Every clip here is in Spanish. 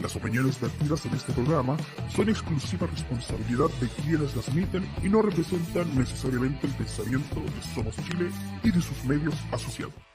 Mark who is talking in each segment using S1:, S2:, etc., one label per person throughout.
S1: Las opiniones vertidas en este programa son exclusiva responsabilidad de quienes las emiten y no representan necesariamente el pensamiento de Somos Chile y de sus medios asociados.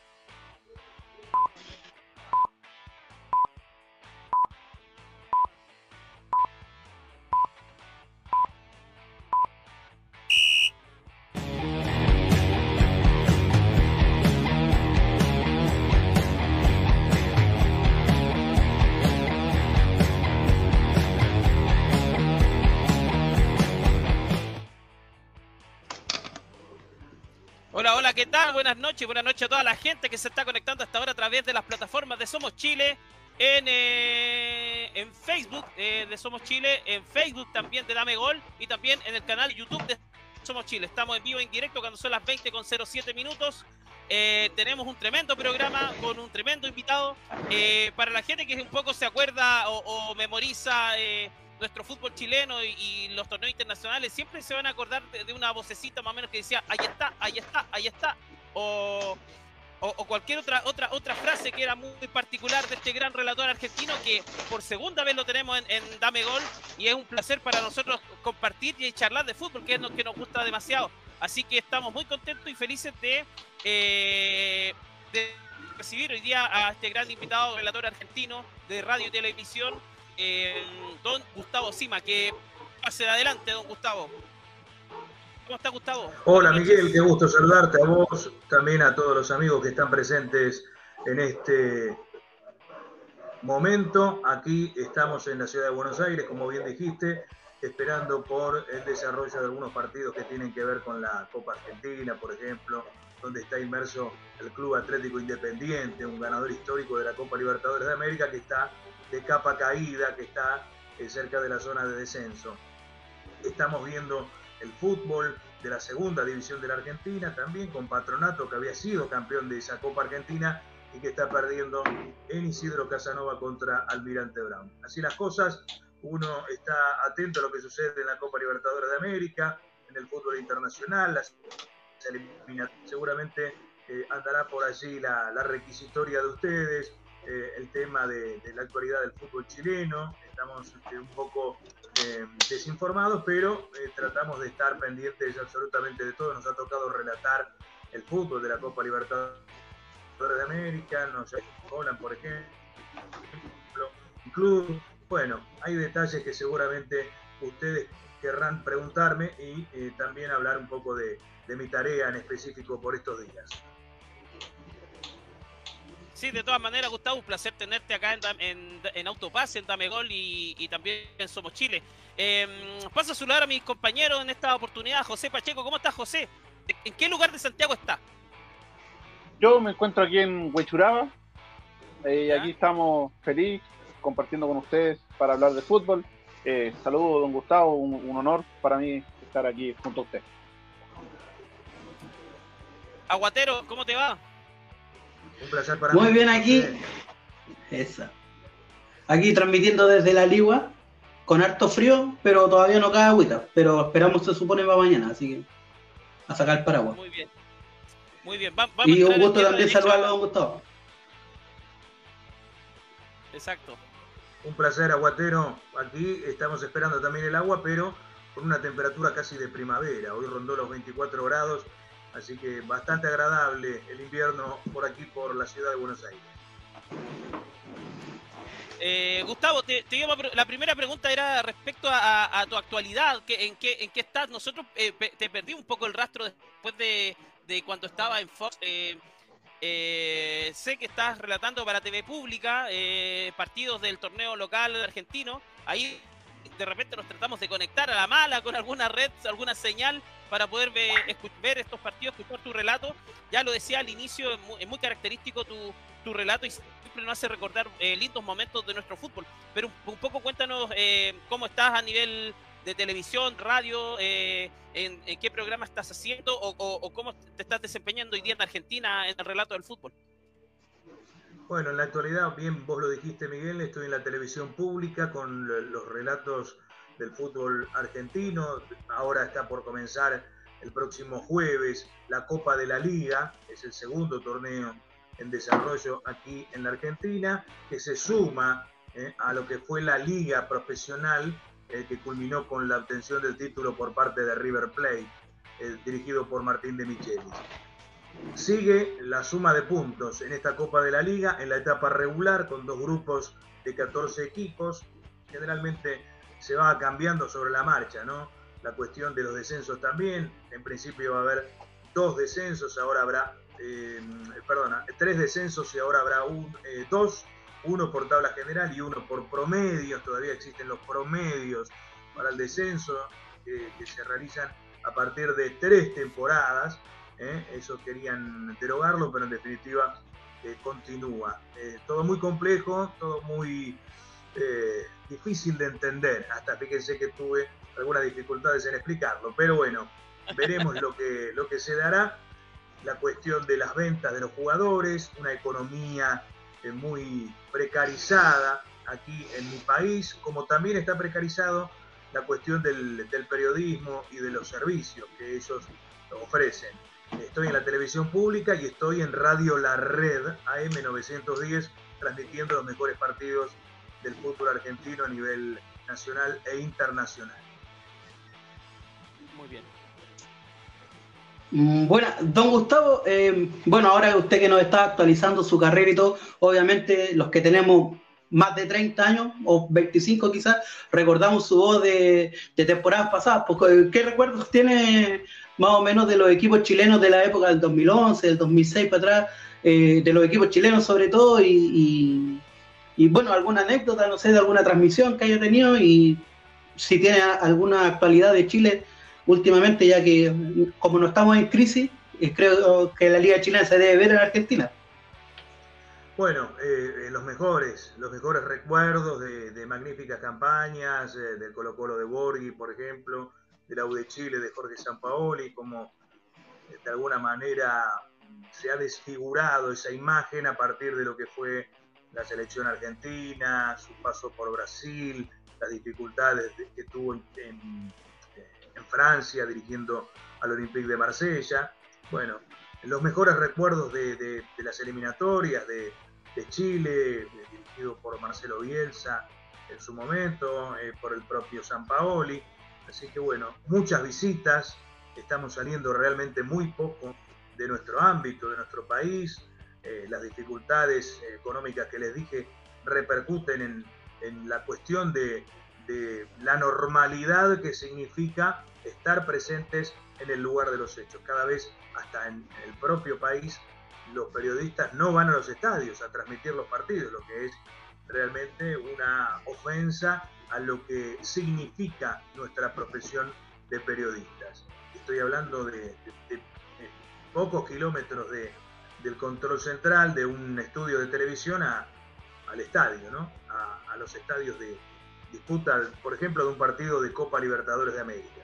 S2: Noches, buenas noches a toda la gente que se está conectando hasta ahora a través de las plataformas de Somos Chile, en, eh, en Facebook eh, de Somos Chile, en Facebook también de Dame Gol y también en el canal YouTube de Somos Chile. Estamos en vivo, en directo, cuando son las 20 con 07 minutos. Eh, tenemos un tremendo programa con un tremendo invitado. para la gente que un poco se acuerda o, o memoriza nuestro fútbol chileno y, los torneos internacionales, siempre se van a acordar de, una vocecita más o menos que decía, ahí está, ahí está, ahí está. O, o, cualquier otra, otra, otra frase que era muy particular de este gran relator argentino que por segunda vez lo tenemos en, Dame Gol y es un placer para nosotros compartir y charlar de fútbol, que es lo que nos gusta demasiado. Así que estamos muy contentos y felices de, eh, de recibir hoy día a este gran invitado, relator argentino de radio y televisión, don Gustavo Sima, que pase adelante, don Gustavo. ¿Cómo está Gustavo?
S3: Hola Miguel, qué gusto saludarte a vos, también a todos los amigos que están presentes en este momento. Aquí estamos en la ciudad de Buenos Aires, como bien dijiste, esperando por el desarrollo de algunos partidos que tienen que ver con la Copa Argentina, por ejemplo, donde está inmerso el Club Atlético Independiente, un ganador histórico de la Copa Libertadores de América que está de capa caída que está eh, cerca de la zona de descenso. Estamos viendo el fútbol de la segunda división de la Argentina, también con Patronato, que había sido campeón de esa Copa Argentina y que está perdiendo en Isidro Casanova contra Almirante Brown. Así las cosas, uno está atento a lo que sucede en la Copa Libertadores de América, en el fútbol internacional, seguramente eh, andará por allí la, la requisitoria de ustedes, eh, el tema de, la actualidad del fútbol chileno. Estamos este, un poco eh, desinformados, pero eh, tratamos de estar pendientes absolutamente de todo. Nos ha tocado relatar el fútbol de la Copa Libertadores de América, nos Holland, por ejemplo, club. Bueno, hay detalles que seguramente ustedes querrán preguntarme y también hablar un poco de mi tarea en específico por estos días.
S2: Sí, de todas maneras, Gustavo, un placer tenerte acá en, en, en Autopase, en Damegol y, y también en Somos Chile. Eh, paso a saludar a mis compañeros en esta oportunidad. José Pacheco, ¿cómo estás, José? ¿En qué lugar de Santiago está?
S4: Yo me encuentro aquí en Huechuraba. Eh, aquí estamos feliz compartiendo con ustedes para hablar de fútbol. Eh, saludos, don Gustavo, un honor para mí estar aquí junto a usted.
S2: Aguatero, ¿cómo te va?
S5: Un placer para Muy bien aquí. Esa. Aquí transmitiendo desde la Ligua, con harto frío, pero todavía no cae agüita. Pero esperamos, se supone, para mañana, así que a sacar el paraguas.
S2: Muy bien. Muy bien.
S5: y un gusto también saludarlo a don Gustavo.
S2: Exacto.
S3: Un placer, aguatero. Aquí estamos esperando también el agua, pero con una temperatura casi de primavera. Hoy rondó los 24 grados Así que bastante agradable el invierno por aquí, por la ciudad de Buenos Aires.
S2: Eh, Gustavo, te, la primera pregunta era respecto a, tu actualidad, en, qué, en qué estás. Nosotros eh, te perdí un poco el rastro después de, cuando estaba en Fox. Eh, sé que estás relatando para TV Pública partidos del torneo local argentino. Ahí de repente nos tratamos de conectar a la mala con alguna red, alguna señal para poder ver, estos partidos, escuchar tu relato. Ya lo decía al inicio, es muy, característico tu, relato y siempre nos hace recordar eh, lindos momentos de nuestro fútbol. Pero un, poco cuéntanos eh, cómo estás a nivel de televisión, radio, eh, en, qué programa estás haciendo o, cómo te estás desempeñando hoy día en Argentina en el relato del fútbol.
S3: Bueno, en la actualidad, bien vos lo dijiste Miguel, estoy en la televisión pública con los relatos del fútbol argentino. Ahora está por comenzar el próximo jueves la Copa de la Liga, es el segundo torneo en desarrollo aquí en la Argentina, que se suma a lo que fue la liga profesional que culminó con la obtención del título por parte de River Plate, dirigido por Martín de Michelis. Sigue la suma de puntos en esta Copa de la Liga en la etapa regular con dos grupos de 14 equipos. Generalmente se va cambiando sobre la marcha, ¿no? La cuestión de los descensos también. En principio va a haber dos descensos, ahora habrá, eh, perdona, tres descensos y ahora habrá un, eh, dos, uno por tabla general y uno por promedios. Todavía existen los promedios para el descenso que se realizan a partir de tres temporadas. ¿eh? eso querían derogarlo, pero en definitiva eh, continúa. Eh, todo muy complejo, todo muy difícil de entender, hasta fíjense que tuve algunas dificultades en explicarlo, pero bueno, veremos lo que, lo que se dará, la cuestión de las ventas de los jugadores, una economía muy precarizada aquí en mi país, como también está precarizado la cuestión del, del periodismo y de los servicios que ellos ofrecen. Estoy en la televisión pública y estoy en Radio La Red AM910 transmitiendo los mejores partidos del fútbol argentino a nivel nacional e internacional.
S2: Muy bien.
S5: Mm, bueno, don Gustavo, eh, bueno, ahora usted que nos está actualizando su carrera y todo, obviamente los que tenemos más de 30 años o 25 quizás, recordamos su voz de, de temporadas pasadas. ¿Qué recuerdos tiene más o menos de los equipos chilenos de la época del 2011, del 2006 para atrás, eh, de los equipos chilenos sobre todo, y, bueno, alguna anécdota, no sé, de alguna transmisión que haya tenido y si tiene alguna actualidad de Chile últimamente, ya que como no estamos en crisis, eh, creo que la Liga Chilena se debe ver en Argentina.
S3: Bueno, eh, los mejores, los mejores recuerdos de, magníficas campañas, del Colo Colo de Borghi, por ejemplo, de la U de Chile, de Jorge Sampaoli, como eh, de alguna manera se ha desfigurado esa imagen a partir de lo que fue la selección argentina, su paso por Brasil, las dificultades que tuvo en, Francia dirigiendo al Olympique de Marsella. Bueno, los mejores recuerdos de, las eliminatorias de, Chile, dirigido por Marcelo Bielsa en su momento, eh, por el propio Sampaoli. Así que bueno, muchas visitas, estamos saliendo realmente muy poco de nuestro ámbito, de nuestro país. Eh, las dificultades económicas que les dije repercuten en, la cuestión de, la normalidad que significa estar presentes en el lugar de los hechos. Cada vez, hasta en el propio país, los periodistas no van a los estadios a transmitir los partidos, lo que es realmente una ofensa a lo que significa nuestra profesión de periodistas. Estoy hablando de, pocos kilómetros del control central de un estudio de televisión al estadio, ¿no? a, los estadios de disputa, por ejemplo, de un partido de Copa Libertadores de América.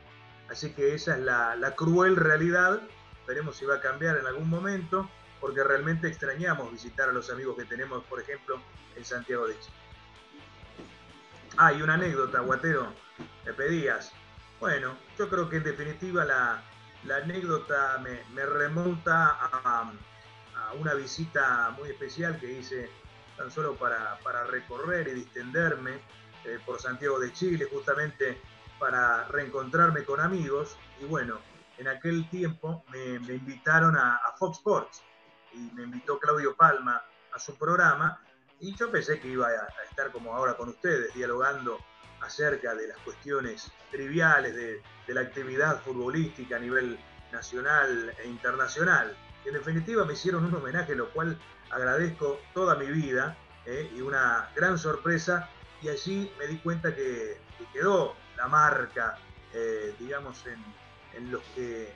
S3: Así que esa es la, cruel realidad. Veremos si va a cambiar en algún momento, porque realmente extrañamos visitar a los amigos que tenemos, por ejemplo, en Santiago de Chile. Ah, y una anécdota, Guatero, me pedías. Bueno, yo creo que en definitiva la, anécdota me, remonta a, una visita muy especial que hice tan solo para, recorrer y distenderme eh, por Santiago de Chile, justamente para reencontrarme con amigos. Y bueno, en aquel tiempo me, invitaron a, a Fox Sports y me invitó Claudio Palma a su programa y yo pensé que iba a estar como ahora con ustedes, dialogando acerca de las cuestiones triviales de, la actividad futbolística a nivel nacional e internacional. En definitiva me hicieron un homenaje, lo cual agradezco toda mi vida ¿eh? y una gran sorpresa. Y allí me di cuenta que, quedó la marca, eh, digamos, en, los que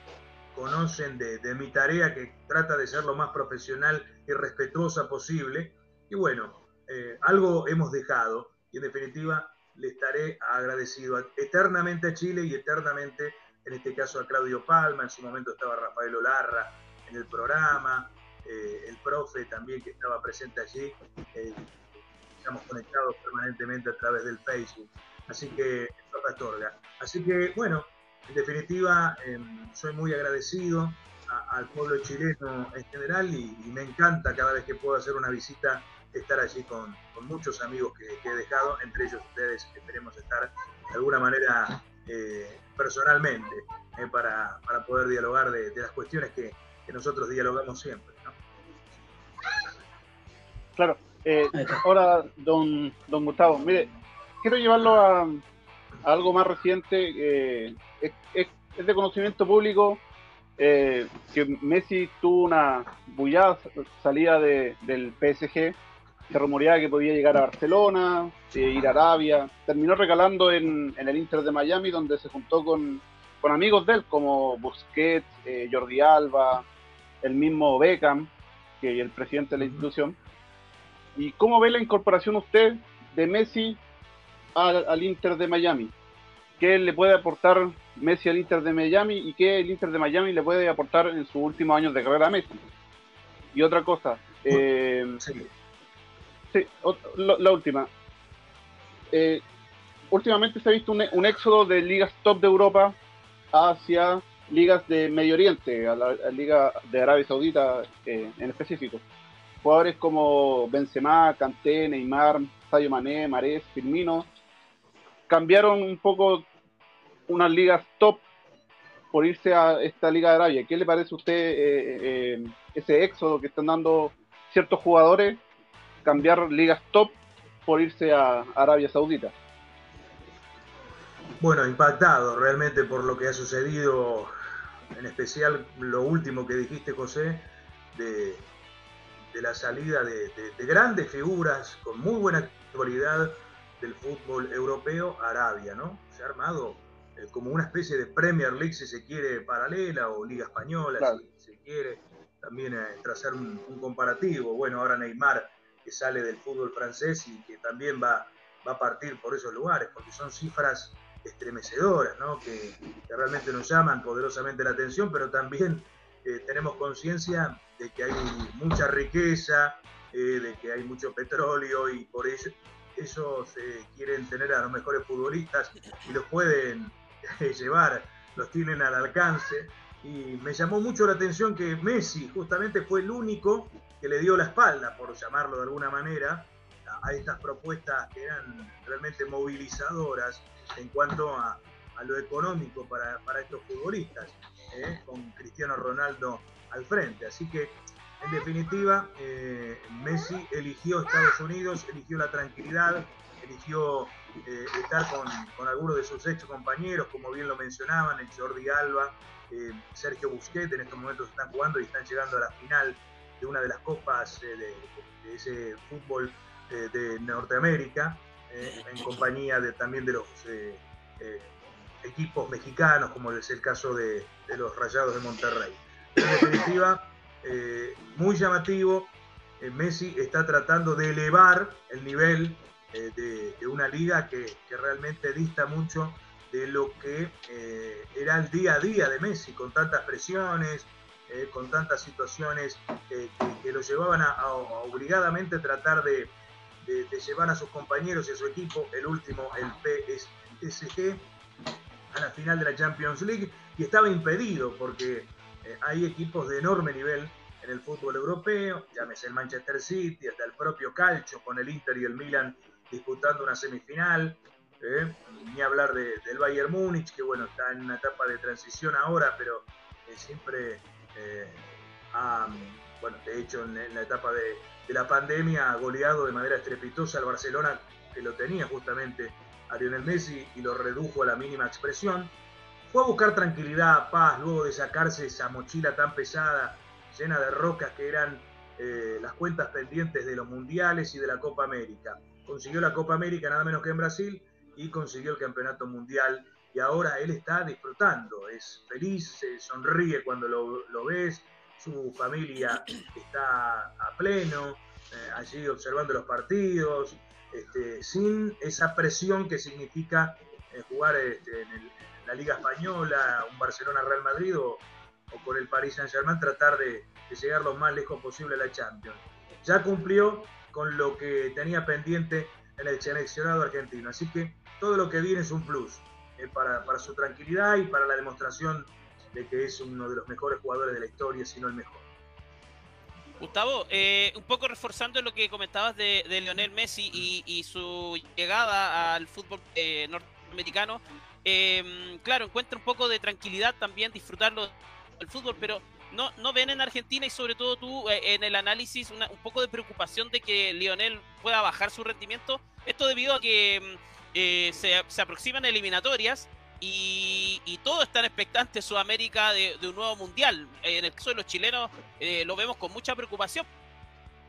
S3: conocen de, mi tarea, que trata de ser lo más profesional y respetuosa posible y bueno, eh, algo hemos dejado y en definitiva le estaré agradecido eternamente a Chile y eternamente, en este caso a Claudio Palma, en su momento estaba Rafael Olarra en el programa, eh, el profe también que estaba presente allí, eh, estamos conectados permanentemente a través del Facebook, así que, Así que bueno, en definitiva, em, soy muy agradecido al pueblo chileno en general y, me encanta cada vez que puedo hacer una visita estar allí con, con muchos amigos que, he dejado, entre ellos ustedes, esperemos estar de alguna manera eh, personalmente para, poder dialogar de, las cuestiones que, nosotros dialogamos siempre.
S4: Claro, ahora, don, don Gustavo, mire, quiero llevarlo a, algo más reciente. Es, es, de conocimiento público eh, que Messi tuvo una bullada salida de, del PSG. Se rumoreaba que podía llegar a Barcelona, eh, ir a Arabia. Terminó regalando en, el Inter de Miami, donde se juntó con, amigos de él, como Busquets, eh, Jordi Alba, el mismo Beckham, que es el presidente de la institución. ¿Y cómo ve la incorporación usted de Messi al Inter de Miami? qué le puede aportar Messi al Inter de Miami y qué el Inter de Miami le puede aportar en sus últimos años de carrera a Messi. Y otra cosa, eh, sí. la, última. Eh, últimamente se ha visto un, éxodo de ligas top de Europa hacia ligas de Medio Oriente, a la, liga de Arabia Saudita eh, en específico. Jugadores como Benzema, Kanté, Neymar, Sadio Mané, Marés, Firmino, cambiaron un poco unas ligas top por irse a esta Liga de Arabia. ¿Qué le parece a usted eh, eh, ese éxodo que están dando ciertos jugadores, cambiar ligas top por irse a Arabia Saudita?
S3: Bueno, impactado realmente por lo que ha sucedido, en especial lo último que dijiste, José, de, la salida de, de grandes figuras con muy buena actualidad del fútbol europeo Arabia, ¿no? Se ha armado eh, como una especie de Premier League, si se quiere, paralela, o Liga Española, si se quiere, también eh, trazar un, comparativo. Bueno, ahora Neymar, que sale del fútbol francés y que también va, va a partir por esos lugares, porque son cifras estremecedoras, ¿no? Que, realmente nos llaman poderosamente la atención, pero también eh, tenemos conciencia de que hay mucha riqueza, de que hay mucho petróleo y por eso ellos eh, quieren tener a los mejores futbolistas y los pueden eh, llevar, los tienen al alcance. Y me llamó mucho la atención que Messi justamente fue el único que le dio la espalda, por llamarlo de alguna manera, a, estas propuestas que eran realmente movilizadoras en cuanto a, lo económico para, estos futbolistas, eh, con Cristiano Ronaldo al frente. Así que en definitiva, eh, Messi eligió Estados Unidos, eligió la tranquilidad, eligió eh, estar con, algunos de sus ex compañeros, como bien lo mencionaban, el Jordi Alba, Sergio Busquets, en estos momentos están jugando y están llegando a la final de una de las copas de, ese fútbol de Norteamérica, en compañía de, también de los equipos mexicanos, como es el caso de, los Rayados de Monterrey. En definitiva, eh, muy llamativo. Eh, Messi está tratando de elevar el nivel eh, de, una liga que, realmente dista mucho de lo que era el día a día de Messi, con tantas presiones, con tantas situaciones que, lo llevaban a, obligadamente tratar de, llevar a sus compañeros y a su equipo, el último, el PSG, a la final de la Champions League, y estaba impedido porque eh, hay equipos de enorme nivel en el fútbol europeo, llámese el Manchester City, hasta el propio Calcio con el Inter y el Milan disputando una semifinal, eh, ni hablar del Bayern Múnich, que bueno, está en una etapa de transición ahora, pero eh, siempre ha, bueno, de hecho en, la etapa de, la pandemia ha goleado de manera estrepitosa al Barcelona, que lo tenía justamente a Lionel Messi y lo redujo a la mínima expresión fue a buscar tranquilidad, paz, luego de sacarse esa mochila tan pesada, llena de rocas que eran eh, las cuentas pendientes de los mundiales y de la Copa América. Consiguió la Copa América nada menos que en Brasil y consiguió el campeonato mundial y ahora él está disfrutando, es feliz, se sonríe cuando lo, ves, su familia está a pleno, eh, allí observando los partidos, este, sin esa presión que significa eh, jugar este, en la Liga Española, un Barcelona-Real Madrid o, con el Paris Saint-Germain, tratar de, llegar lo más lejos posible a la Champions. Ya cumplió con lo que tenía pendiente en el seleccionado argentino, así que todo lo que viene es un plus eh, para, su tranquilidad y para la demostración de que es uno de los mejores jugadores de la historia, si no el mejor.
S2: Gustavo, eh, un poco reforzando lo que comentabas de, Lionel Messi y, su llegada al fútbol eh, norteamericano, em, claro, encuentra un poco de tranquilidad también disfrutarlo del fútbol, pero no, no ven en Argentina y sobre todo tú eh, en el análisis un poco de preocupación de que Lionel pueda bajar su rendimiento. Esto debido a que em, se, se aproximan eliminatorias y, todos están expectantes Sudamérica de, un nuevo mundial. En el caso de los chilenos eh, lo vemos con mucha preocupación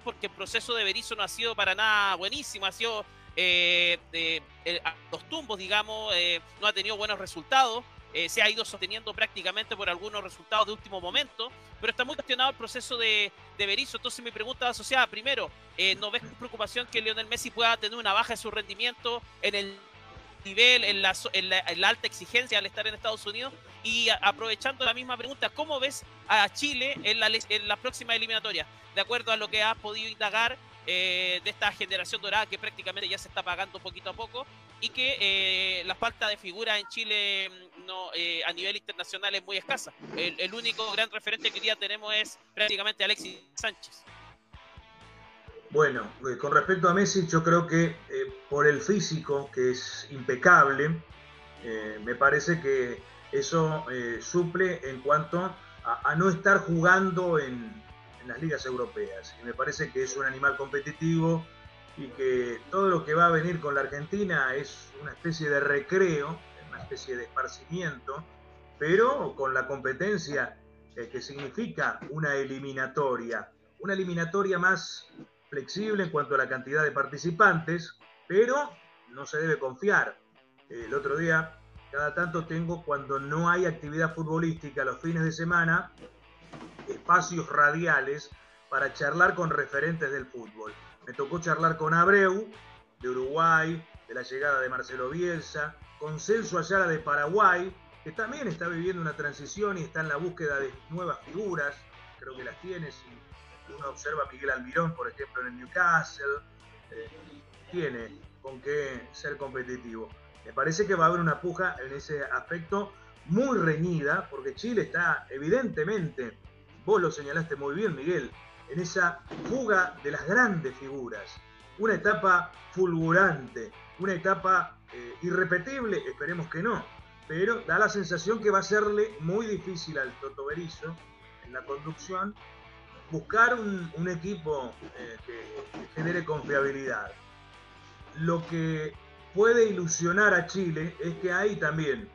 S2: porque el proceso de Berizzo no ha sido para nada buenísimo, ha sido eh, eh, a los tumbos, digamos, no ha tenido buenos resultados. se ha ido sosteniendo prácticamente por algunos resultados de último momento, pero está muy cuestionado el proceso de, de Berizzo. Entonces mi pregunta asociada, primero, ¿no ves preocupación que Lionel Messi pueda tener una baja de su rendimiento en el nivel, en la, en la, alta exigencia al estar en Estados Unidos. Y aprovechando la misma pregunta, ¿cómo ves a Chile en la, en la próxima eliminatoria? De acuerdo a lo que has podido indagar eh, de esta generación dorada que prácticamente ya se está pagando poquito a poco y que eh, la falta de figuras en Chile mm, no, eh, a nivel internacional es muy escasa. El, el, único gran referente que hoy día tenemos es prácticamente Alexis Sánchez.
S3: Bueno, eh, con respecto a Messi, yo creo que eh, por el físico, que es impecable, eh, me parece que eso suple en cuanto a, no estar jugando en, las ligas europeas. Y me parece que es un animal competitivo y que todo lo que va a venir con la Argentina es una especie de recreo, una especie de esparcimiento, pero con la competencia que significa una eliminatoria. Una eliminatoria más flexible en cuanto a la cantidad de participantes, pero no se debe confiar. El otro día, cada tanto tengo, cuando no hay actividad futbolística los fines de semana, espacios radiales para charlar con referentes del fútbol. Me tocó charlar con Abreu, de Uruguay, de la llegada de Marcelo Bielsa, con Celso Ayala de Paraguay, que también está viviendo una transición y está en la búsqueda de nuevas figuras, creo que las tiene, uno observa a Miguel Almirón, por ejemplo, en el Newcastle, eh, tiene con qué ser competitivo. Me parece que va a haber una puja en ese aspecto muy reñida, porque Chile está evidentemente, vos lo señalaste muy bien, Miguel, en esa fuga de las grandes figuras. Una etapa fulgurante, una etapa eh, irrepetible, esperemos que no, pero da la sensación que va a serle muy difícil al Toto Berizo en la conducción buscar un, equipo eh, que, genere confiabilidad. Lo que puede ilusionar a Chile es que hay también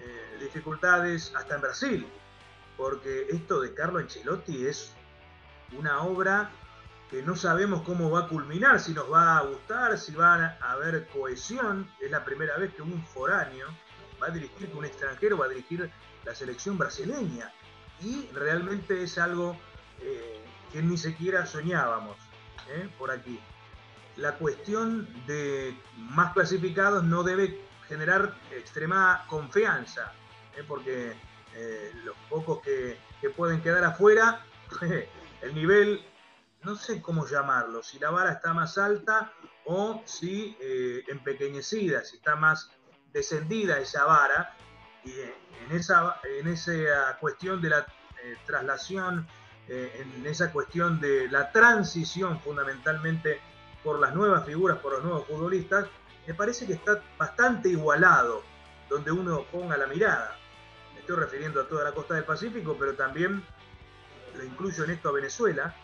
S3: eh, dificultades hasta en Brasil, porque esto de Carlo Ancelotti es una obra que no sabemos cómo va a culminar, si nos va a gustar, si va a haber cohesión. Es la primera vez que un foráneo va a dirigir, que un extranjero va a dirigir la selección brasileña. Y realmente es algo eh, que ni siquiera soñábamos ¿eh? por aquí. La cuestión de más clasificados no debe generar extrema confianza, ¿eh? porque los pocos que, pueden quedar afuera, el nivel, no sé cómo llamarlo, si la vara está más alta o si empequeñecida, si está más descendida esa vara, y en esa, en esa cuestión de la traslación eh, en esa cuestión de la transición fundamentalmente por las nuevas figuras, por los nuevos futbolistas, me parece que está bastante igualado donde uno ponga la mirada. Me estoy refiriendo a toda la costa del Pacífico, pero también lo incluyo en esto a Venezuela,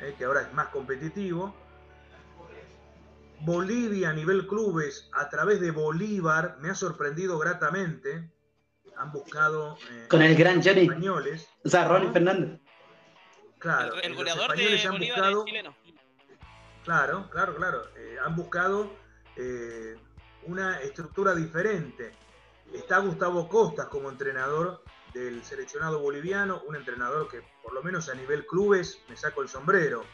S3: eh, que ahora es más competitivo. Bolivia a nivel clubes, a través de Bolívar, me ha sorprendido gratamente. Han buscado...
S5: Eh, Con el gran Johnny. Españoles. O sea, Ronnie Fernández.
S3: Claro, el, goleador de Bolívar chileno. Claro, claro, claro. Eh, han buscado eh, una estructura diferente. Está Gustavo Costas como entrenador del seleccionado boliviano, un entrenador que por lo menos a nivel clubes me saco el sombrero.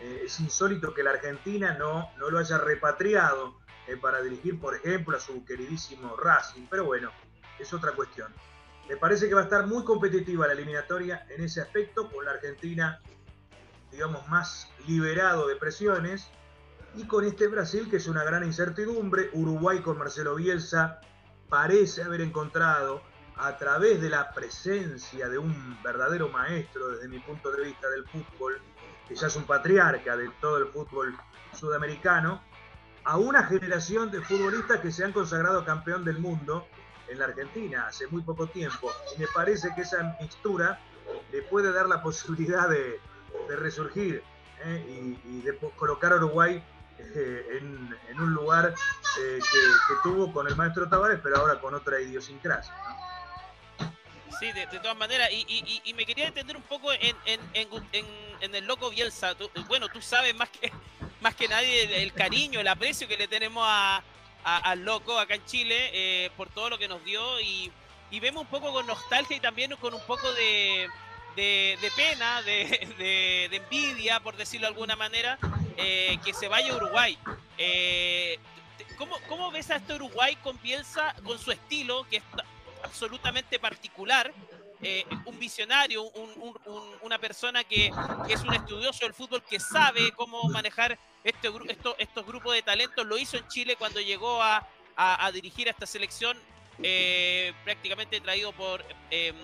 S3: Eh, es insólito que la Argentina no, no lo haya repatriado para dirigir, por ejemplo, a su queridísimo Racing, pero bueno, es otra cuestión. Me parece que va a estar muy competitiva la eliminatoria en ese aspecto, con la Argentina, digamos, más liberado de presiones, y con este Brasil que es una gran incertidumbre. Uruguay con Marcelo Bielsa parece haber encontrado a través de la presencia de un verdadero maestro desde mi punto de vista del fútbol, es un patriarca de todo el fútbol sudamericano, a una generación de futbolistas que se han consagrado campeón del mundo en la Argentina hace muy poco tiempo. Y me parece que esa mixtura le puede dar la posibilidad de, resurgir ¿eh? y, de colocar a Uruguay eh, en, un lugar eh, que, tuvo con el maestro Tavares, pero ahora con otra idiosincrasia.
S2: Sí, de, todas maneras, y, me quería entender un poco en, el loco Bielsa. bueno, tú sabes más que, más que nadie el, cariño, el aprecio que le tenemos a, al loco acá en Chile eh, por todo lo que nos dio y, vemos un poco con nostalgia y también con un poco de, pena, de, envidia, por decirlo de alguna manera, eh, que se vaya a Uruguay. Eh, ¿cómo, ¿Cómo ves a este Uruguay con con su estilo, que es absolutamente particular? Eh, un visionario, una persona que, es un estudioso del fútbol, que sabe cómo manejar este, estos grupos de talentos. Lo hizo en Chile cuando llegó a, dirigir a esta selección, eh, prácticamente traído por... Em,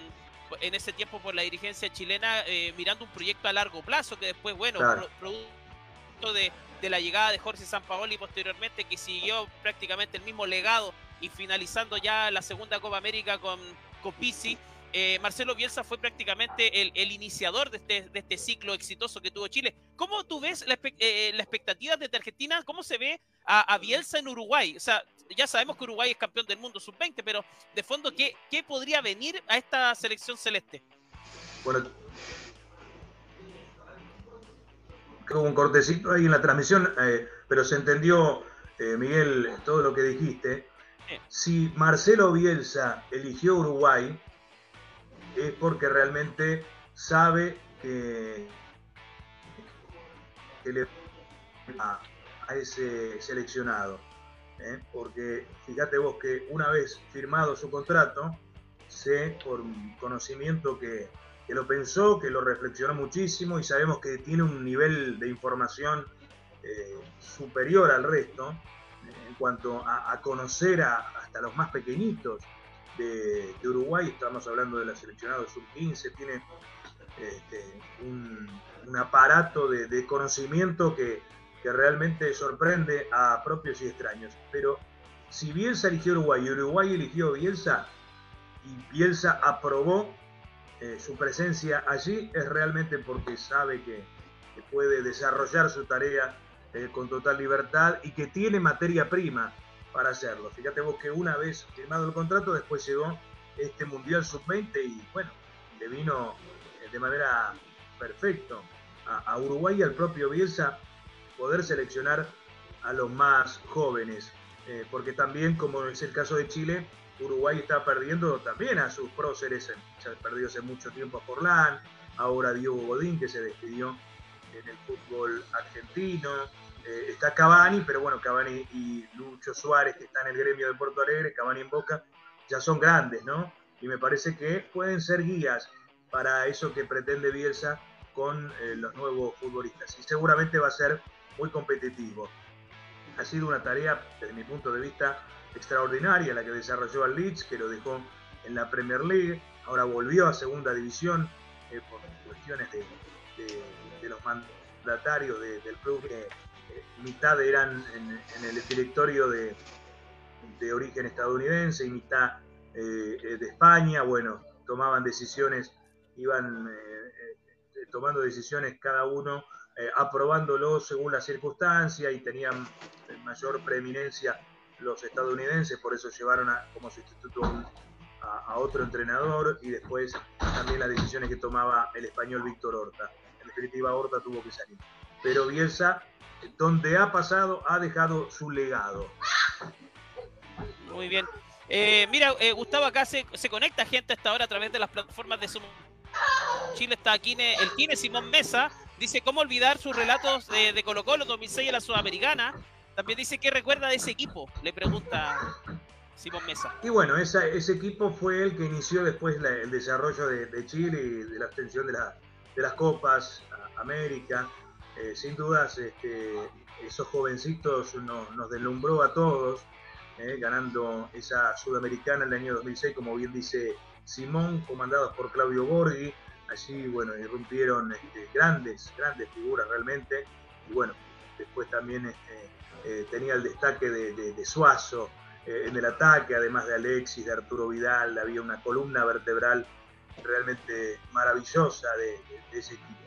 S2: en ese tiempo por la dirigencia chilena, eh, mirando un proyecto a largo plazo que después, bueno, producto de, la llegada de Jorge Sampaoli posteriormente, que siguió prácticamente el mismo legado y finalizando ya la segunda Copa América con, con Pizzi, eh, Marcelo Bielsa fue prácticamente el, iniciador este, de este, ciclo exitoso que tuvo Chile. ¿Cómo tú ves la, eh, expectativa desde Argentina? ¿Cómo se ve a, Bielsa en Uruguay? O sea, ya sabemos que Uruguay es campeón del mundo sub-20, pero de fondo, ¿qué, podría venir a esta selección celeste?
S3: Bueno, hubo un cortecito ahí en la transmisión, eh, pero se entendió, Miguel, todo lo que dijiste. Si Marcelo Bielsa eligió Uruguay, es porque realmente sabe que, le a, a ese seleccionado. ¿eh? Porque fíjate vos que una vez firmado su contrato, sé por conocimiento que, lo pensó, que lo reflexionó muchísimo y sabemos que tiene un nivel de información eh, superior al resto en cuanto a, conocer hasta los más pequeñitos de, Uruguay, estamos hablando de la seleccionado sub-15, tiene este, un, aparato de, conocimiento que, realmente sorprende a propios y extraños. Pero si Bielsa eligió Uruguay y Uruguay eligió Bielsa y Bielsa aprobó eh, su presencia allí, es realmente porque sabe que, puede desarrollar su tarea eh, con total libertad y que tiene materia prima para hacerlo. Fíjate vos que una vez firmado el contrato, después llegó este Mundial Sub-20 y bueno, le vino eh, de manera perfecta a, Uruguay y al propio Bielsa poder seleccionar a los más jóvenes. Eh, porque también, como es el caso de Chile, Uruguay está perdiendo también a sus próceres, se ha perdido hace mucho tiempo a Forlán, ahora Diego Godín que se despidió en el fútbol argentino, eh, está Cavani, pero bueno, Cavani y Lucho Suárez, que está en el gremio de Porto Alegre, Cavani en Boca, ya son grandes, ¿no? Y me parece que pueden ser guías para eso que pretende Bielsa con eh, los nuevos futbolistas. Y seguramente va a ser muy competitivo. Ha sido una tarea, desde mi punto de vista, extraordinaria la que desarrolló al Leeds, que lo dejó en la Premier League, ahora volvió a segunda división eh, por cuestiones de, los mandatarios del club mitad eran en, el directorio de, origen estadounidense y mitad eh, eh, de España. Bueno, tomaban decisiones, iban eh, tomando decisiones cada uno, aprobándolo según la circunstancia y tenían mayor preeminencia los estadounidenses, por eso llevaron a, como sustituto a, a, otro entrenador y después también las decisiones que tomaba el español Víctor Horta. En definitiva, Horta tuvo que salir. Pero Bielsa donde ha pasado, ha dejado su legado.
S2: Muy bien. Eh, mira, eh, Gustavo, acá se, conecta gente hasta ahora a través de las plataformas de Sumo Chile. Está aquí el Kine Simón Mesa. Dice, ¿cómo olvidar sus relatos de, Colo Colo 2006 en la Sudamericana? También dice, ¿qué recuerda de ese equipo? Le pregunta Simón Mesa.
S3: Y bueno, ese equipo fue el que inició después el desarrollo de, Chile y de la extensión de, de las Copas América. Eh, sin dudas este, esos jovencitos nos deslumbró a todos, eh, ganando esa sudamericana en el año 2006, como bien dice Simón, comandados por Claudio Borghi, Allí, bueno, irrumpieron este, grandes, grandes figuras realmente. Y bueno, después también este, eh, tenía el destaque de, Suazo en el ataque, además de Alexis, de Arturo Vidal. Había una columna vertebral realmente maravillosa de, ese equipo.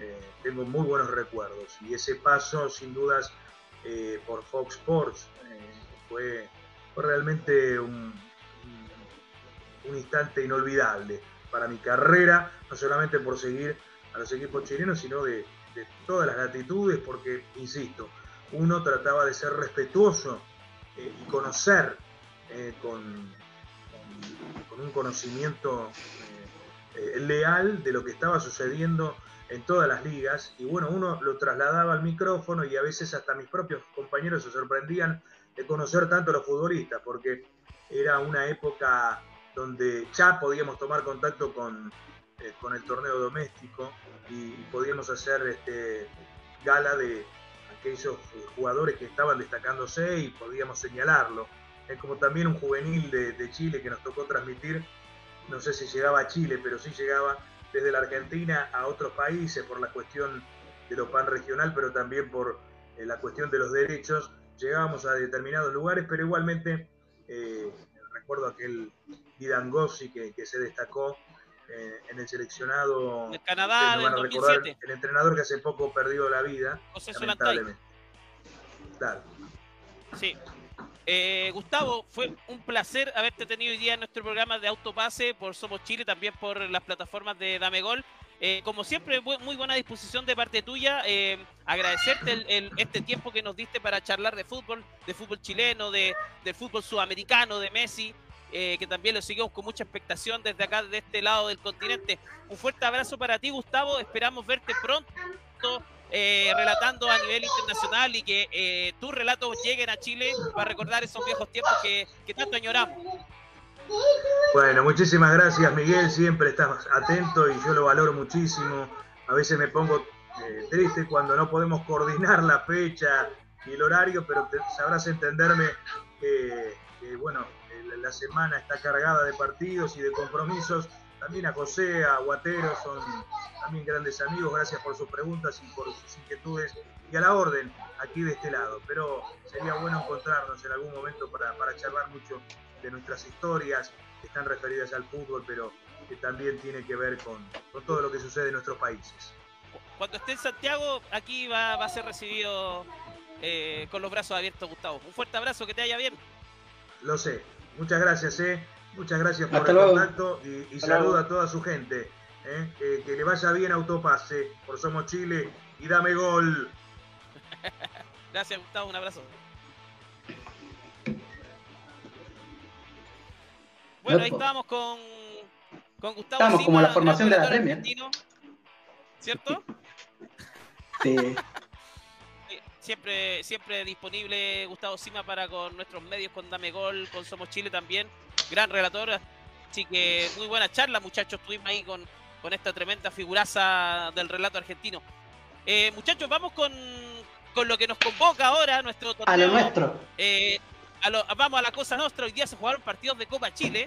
S3: Eh, tengo muy buenos recuerdos. Y ese paso, sin dudas, por Fox Sports fue, realmente un instante inolvidable para mi carrera, no solamente por seguir a los equipos chilenos, sino de, todas las latitudes, porque, insisto, uno trataba de ser respetuoso eh, y conocer eh, con, con, un conocimiento eh, leal de lo que estaba sucediendo en todas las ligas. Y bueno, uno lo trasladaba al micrófono y a veces hasta mis propios compañeros se sorprendían de conocer tanto a los futbolistas, porque era una época donde ya podíamos tomar contacto con, eh, con el torneo doméstico y, podíamos hacer este, gala de aquellos jugadores que estaban destacándose y podíamos señalarlo. Es como también un juvenil de, Chile que nos tocó transmitir, no sé si llegaba a Chile, pero sí llegaba desde la Argentina a otros países por la cuestión de lo pan regional, pero también por eh, la cuestión de los derechos. Llegábamos a determinados lugares, pero igualmente eh, recuerdo aquel Vidangossi que, que se destacó eh, en el seleccionado.
S2: En Canadá, del 2007.
S3: el entrenador que hace poco perdió la vida.
S2: José lamentablemente.
S3: Claro.
S2: Sí. Eh, Gustavo, fue un placer haberte tenido hoy día en nuestro programa de Autopase por Somos Chile, también por las plataformas de Dame Gol. Eh, como siempre, muy buena disposición de parte tuya. Eh, agradecerte el, este tiempo que nos diste para charlar de fútbol, de fútbol chileno, de, del fútbol sudamericano, de Messi, eh, que también lo seguimos con mucha expectación desde acá, de este lado del continente. Un fuerte abrazo para ti, Gustavo. Esperamos verte pronto. Relatando a nivel internacional y que tus relatos lleguen a Chile para recordar esos viejos tiempos que, que tanto añoramos.
S3: Bueno, muchísimas gracias Miguel, siempre estás atento y yo lo valoro muchísimo. A veces me pongo eh, triste cuando no podemos coordinar la fecha y el horario, pero sabrás entenderme que, bueno, la semana está cargada de partidos y de compromisos. También a José, a Guatero, son también grandes amigos. Gracias por sus preguntas y por sus inquietudes y a la orden aquí de este lado. Pero sería bueno encontrarnos en algún momento para, para charlar mucho de nuestras historias que están referidas al fútbol, pero que también tiene que ver con, todo lo que sucede en nuestros países.
S2: Cuando esté en Santiago, aquí va, a ser recibido eh, con los brazos abiertos, Gustavo. Un fuerte abrazo, que te haya bien.
S3: Lo sé. Muchas gracias, eh. Muchas gracias por el contacto y, saludo a toda su gente. Eh. Que, que, le vaya bien Autopase por Somos Chile y dame gol.
S2: gracias, Gustavo. Un abrazo. Bueno, ahí estábamos con, con Gustavo.
S5: Estamos como la formación de la Premier.
S2: ¿Cierto?
S5: Sí.
S2: Siempre, siempre disponible Gustavo Sima para con nuestros medios, con Dame Gol, con Somos Chile también. Gran relator. Así que muy buena charla, muchachos. Estuvimos ahí con, con esta tremenda figuraza del relato argentino. Eh, muchachos, vamos con, con lo que nos convoca ahora, nuestro
S5: torneo. A lo nuestro.
S2: Eh, vamos a la cosa nuestra. Hoy día se jugaron partidos de Copa Chile.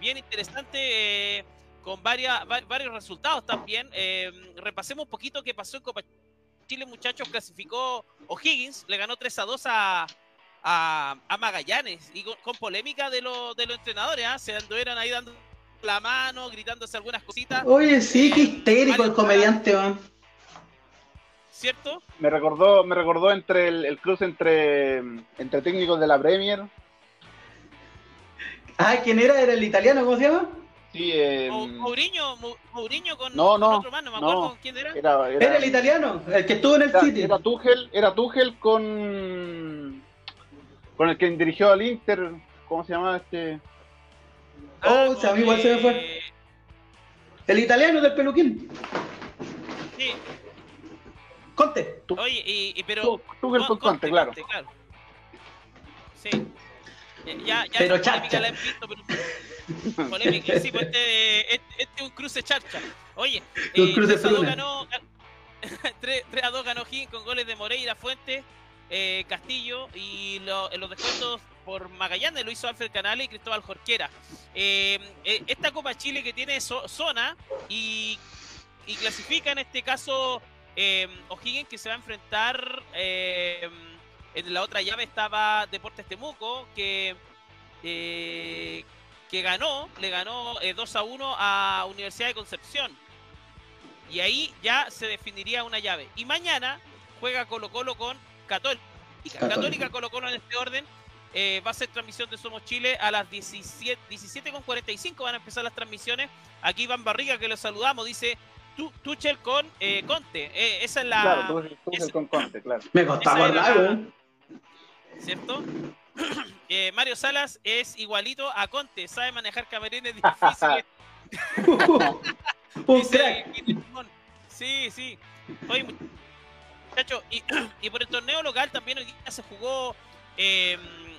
S2: Bien interesante, eh, con varias, varios resultados también. Eh, repasemos un poquito qué pasó en Copa Chile, muchachos. Clasificó O'Higgins, le ganó 3 a 2 a, a, Magallanes. Y con, polémica de, lo, de los entrenadores, ¿ah? se anduvieron ahí dando la mano, gritándose algunas cositas.
S5: Oye, sí, qué histérico el comediante, man.
S2: ¿cierto?
S4: Me recordó, me recordó entre el, cruce entre, entre técnicos de la Premier.
S5: Ah, ¿quién era? ¿Era el italiano? ¿Cómo se llama?
S4: Sí, eh,
S2: Mourinho, Mourinho con,
S4: no, no,
S2: otro no me acuerdo quién era.
S5: Era, el italiano, el que estuvo en el City.
S4: Era Tuchel, era Tuchel con con el que dirigió al Inter, ¿cómo se llama este?
S5: Ah, oh, a mí igual se me fue. El italiano del peluquín.
S2: Sí,
S5: Conte.
S2: Oye, y, pero.
S4: Tú, tú Conte, claro.
S2: claro. Sí. Ya, ya
S5: pero chacha.
S2: la he visto, pero. Polémica, sí, pues este, este, este, es un cruce charcha. Oye,
S5: eh, 3
S2: a 2 ganó. 3, a 2 ganó Gin con goles de Moreira, Fuente, eh, Castillo y lo, los descuentos por Magallanes lo hizo Alfred Canales y Cristóbal Jorquera. Eh, eh, esta Copa Chile que tiene zona y clasifica en este caso O'Higgins que se va a enfrentar. En la otra llave estaba Deportes Temuco que, que ganó, le ganó 2 a 1 a Universidad de Concepción. Y ahí ya se definiría una llave. Y mañana juega Colo Colo con Católica. Católica, Colo Colo en este orden. va a ser transmisión de Somos Chile a las 17, 17.45 van a empezar las transmisiones. Aquí Iván Barriga, que lo saludamos, dice Tuchel con eh, Conte. Eh, esa es la.
S4: Claro, Tuchel con Conte, claro.
S5: Me costaba la...
S2: ¿Cierto? Eh, Mario Salas es igualito a Conte, sabe manejar camarines difíciles. sí, sí. Oye, muchachos, y, y, por el torneo local también hoy día se jugó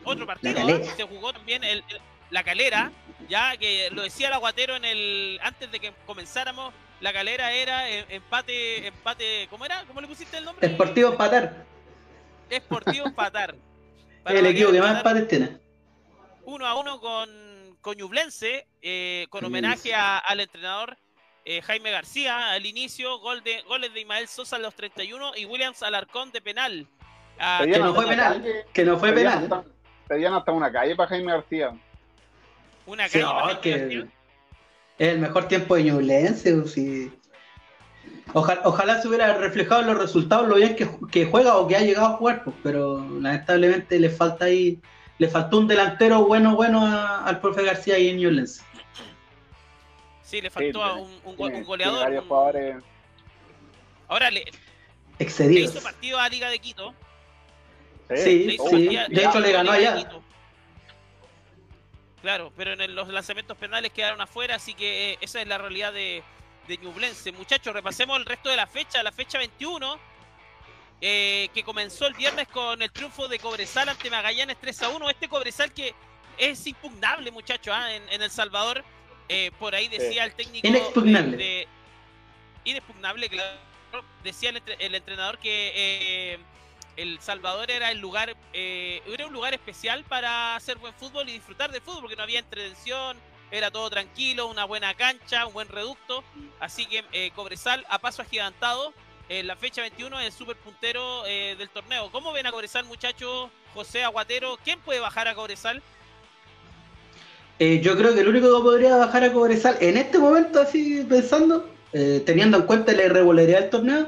S2: otro partido. Se jugó también el, la calera, ya que lo decía el aguatero en el antes de que comenzáramos la calera era eh, empate, empate, ¿cómo era? ¿Cómo le pusiste el nombre?
S5: Esportivo Patar.
S2: Esportivo Patar.
S5: el equipo que más empates tiene.
S2: Uno a uno con, con eh, con homenaje al entrenador eh, Jaime García al inicio, gol de, goles de Ismael Sosa a los 31 y Williams Alarcón de penal.
S5: Ah, que, no fue penal que no fue penal.
S4: Pedían hasta una calle para Jaime García.
S2: Una calle para Jaime
S5: García es el mejor tiempo de Ñublense. Si... Ojalá, ojalá se hubiera reflejado en los resultados lo bien que, juega o que ha llegado a jugar, pues, pero lamentablemente le falta ahí, le faltó un delantero bueno, bueno al profe García y en Ñublense.
S2: Sí, le faltó a un, un, goleador. Ahora le,
S5: Excedidos.
S2: hizo partido a Liga de Quito.
S5: Sí, sí. de hecho le ganó allá.
S2: Claro, pero en los lanzamientos penales quedaron afuera, así que eh, esa es la realidad de, de Ñublense. Muchachos, repasemos el resto de la fecha, la fecha 21, eh, que comenzó el viernes con el triunfo de Cobresal ante Magallanes 3 a 1. Este Cobresal que es impugnable, muchachos, ¿ah? en, El Salvador. Eh, por ahí decía el técnico.
S5: Inexpugnable.
S2: inexpugnable, claro. Decía el, entrenador que el Salvador era el lugar, eh, era un lugar especial para hacer buen fútbol y disfrutar de fútbol, porque no había entretención, era todo tranquilo, una buena cancha, un buen reducto. Así que eh, Cobresal a paso agigantado. En la fecha 21 es el super puntero eh, del torneo. ¿Cómo ven a Cobresal, muchachos? José Aguatero, ¿quién puede bajar a Cobresal?
S5: Yo creo que el único que podría bajar a Cobresal en este momento, así pensando, teniendo en cuenta la irregularidad del torneo,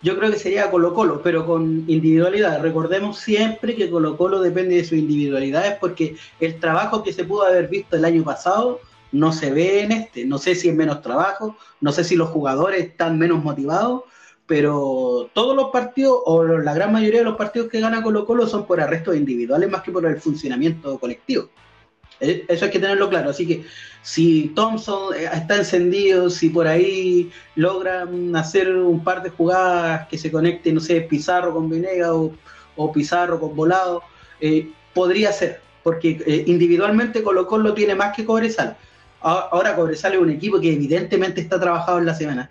S5: yo creo que sería Colo Colo, pero con individualidad. Recordemos siempre que Colo Colo depende de sus individualidades porque el trabajo que se pudo haber visto el año pasado no se ve en este. No sé si es menos trabajo, no sé si los jugadores están menos motivados, pero todos los partidos, o la gran mayoría de los partidos que gana Colo Colo son por arrestos individuales más que por el funcionamiento colectivo. Eh, eso hay que tenerlo claro. Así que si Thompson eh, está encendido, si por ahí logran hacer un par de jugadas que se conecten, no sé, Pizarro con Venega o, Pizarro con Volado, eh, podría ser, porque individualmente Colo Colo tiene más que Cobresal. Ahora Cobresal es un equipo que evidentemente está trabajado en la semana.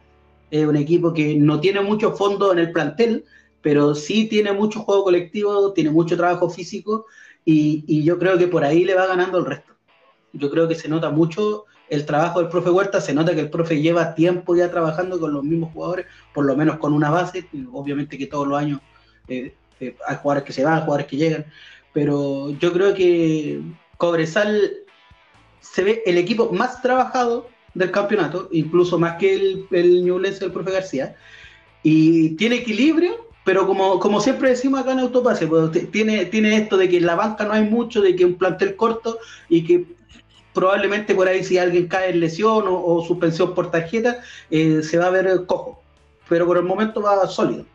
S5: Es un equipo que no tiene mucho fondo en el plantel, pero sí tiene mucho juego colectivo, tiene mucho trabajo físico y, yo creo que por ahí le va ganando el resto. Yo creo que se nota mucho el trabajo del profe Huerta, se nota que el profe lleva tiempo ya trabajando con los mismos jugadores, por lo menos con una base, obviamente que todos los años eh, eh, hay jugadores que se van, jugadores que llegan, pero yo creo que Cobresal se ve el equipo más trabajado del campeonato, incluso más que el, el del profe García, y tiene equilibrio pero como, como siempre decimos acá en Autopase, pues, tiene, tiene esto de que en la banca no hay mucho, de que un plantel corto y que probablemente por ahí si alguien cae en lesión o, suspensión por tarjeta, eh, se va a ver cojo. Pero por el momento va sólido.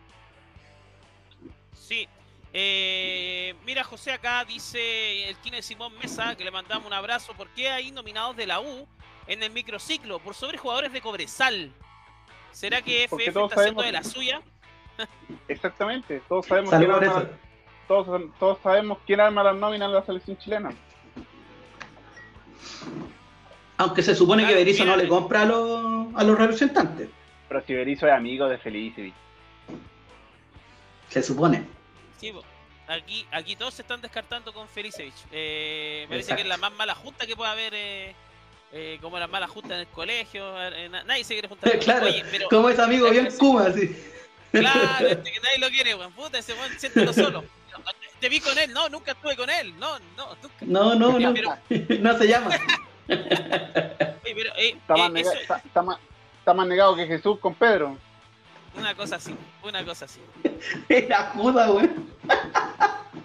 S2: Sí. Eh, mira, José, acá dice el Kine Simón Mesa, que le mandamos un abrazo. ¿Por qué hay nominados de la U en el microciclo? Por sobre jugadores de Cobresal. ¿Será que FF está haciendo de la suya?
S4: Exactamente, todos sabemos, quién arma, todos, todos sabemos quién arma las nóminas de la selección chilena.
S5: Aunque se supone que Berizzo no le compra a los, a los representantes.
S4: Pero si Berizzo es amigo de Felicity.
S5: Se supone.
S2: Sí, aquí, aquí todos se están descartando con Felicevich. Eh, me parece que es la más mala junta que puede haber eh, eh, como las malas justas en el colegio, eh, nadie se quiere juntar.
S5: claro, pero, como es amigo bien Kuma, sí.
S2: Claro, este que nadie lo quiere, weón. Puta, ese weón, siéntelo solo. Te vi con él, no, nunca estuve con él, no, no, nunca.
S5: No, no, no, no se llama.
S4: pero, eh, está, más eh, eso... está, más, está, más negado que Jesús con Pedro.
S2: Una cosa así, una cosa así.
S5: Era Judas, güey.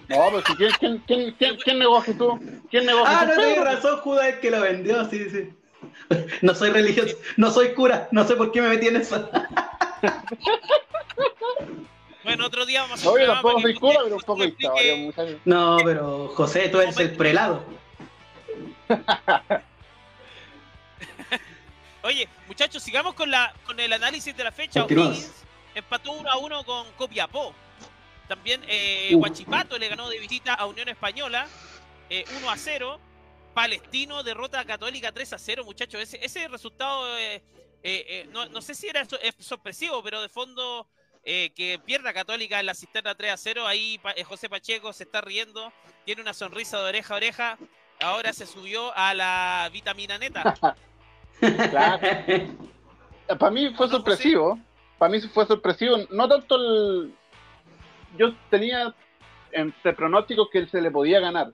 S4: No, pero si, ¿quién, quién, quién, quién, quién negó a Jesús? ¿Quién negó a
S5: Ah, no tienes razón, Judas es el que lo vendió, sí, sí. No soy religioso, no soy cura, no sé por qué me metí en eso.
S2: Bueno, otro día vamos
S4: a tampoco soy cura, pero un poco historia,
S5: No, pero José, tú eres el prelado.
S2: Oye, muchachos, sigamos con la con el análisis de la fecha. O'Higgins empató 1 a 1 con Copiapó. También eh, Huachipato le ganó de visita a Unión Española 1 eh, a 0. Palestino derrota a Católica 3 a 0, muchachos. Ese, ese resultado, eh, eh, no, no, sé si era sorpresivo, pero de fondo que pierda Católica en la cisterna 3 a 0. Ahí José Pacheco se está riendo, tiene una sonrisa de oreja a oreja. Ahora se subió a la vitamina neta.
S4: Para mí fue sorpresivo. Para mí fue sorpresivo. No tanto el, yo tenía entre pronósticos que él se le podía ganar,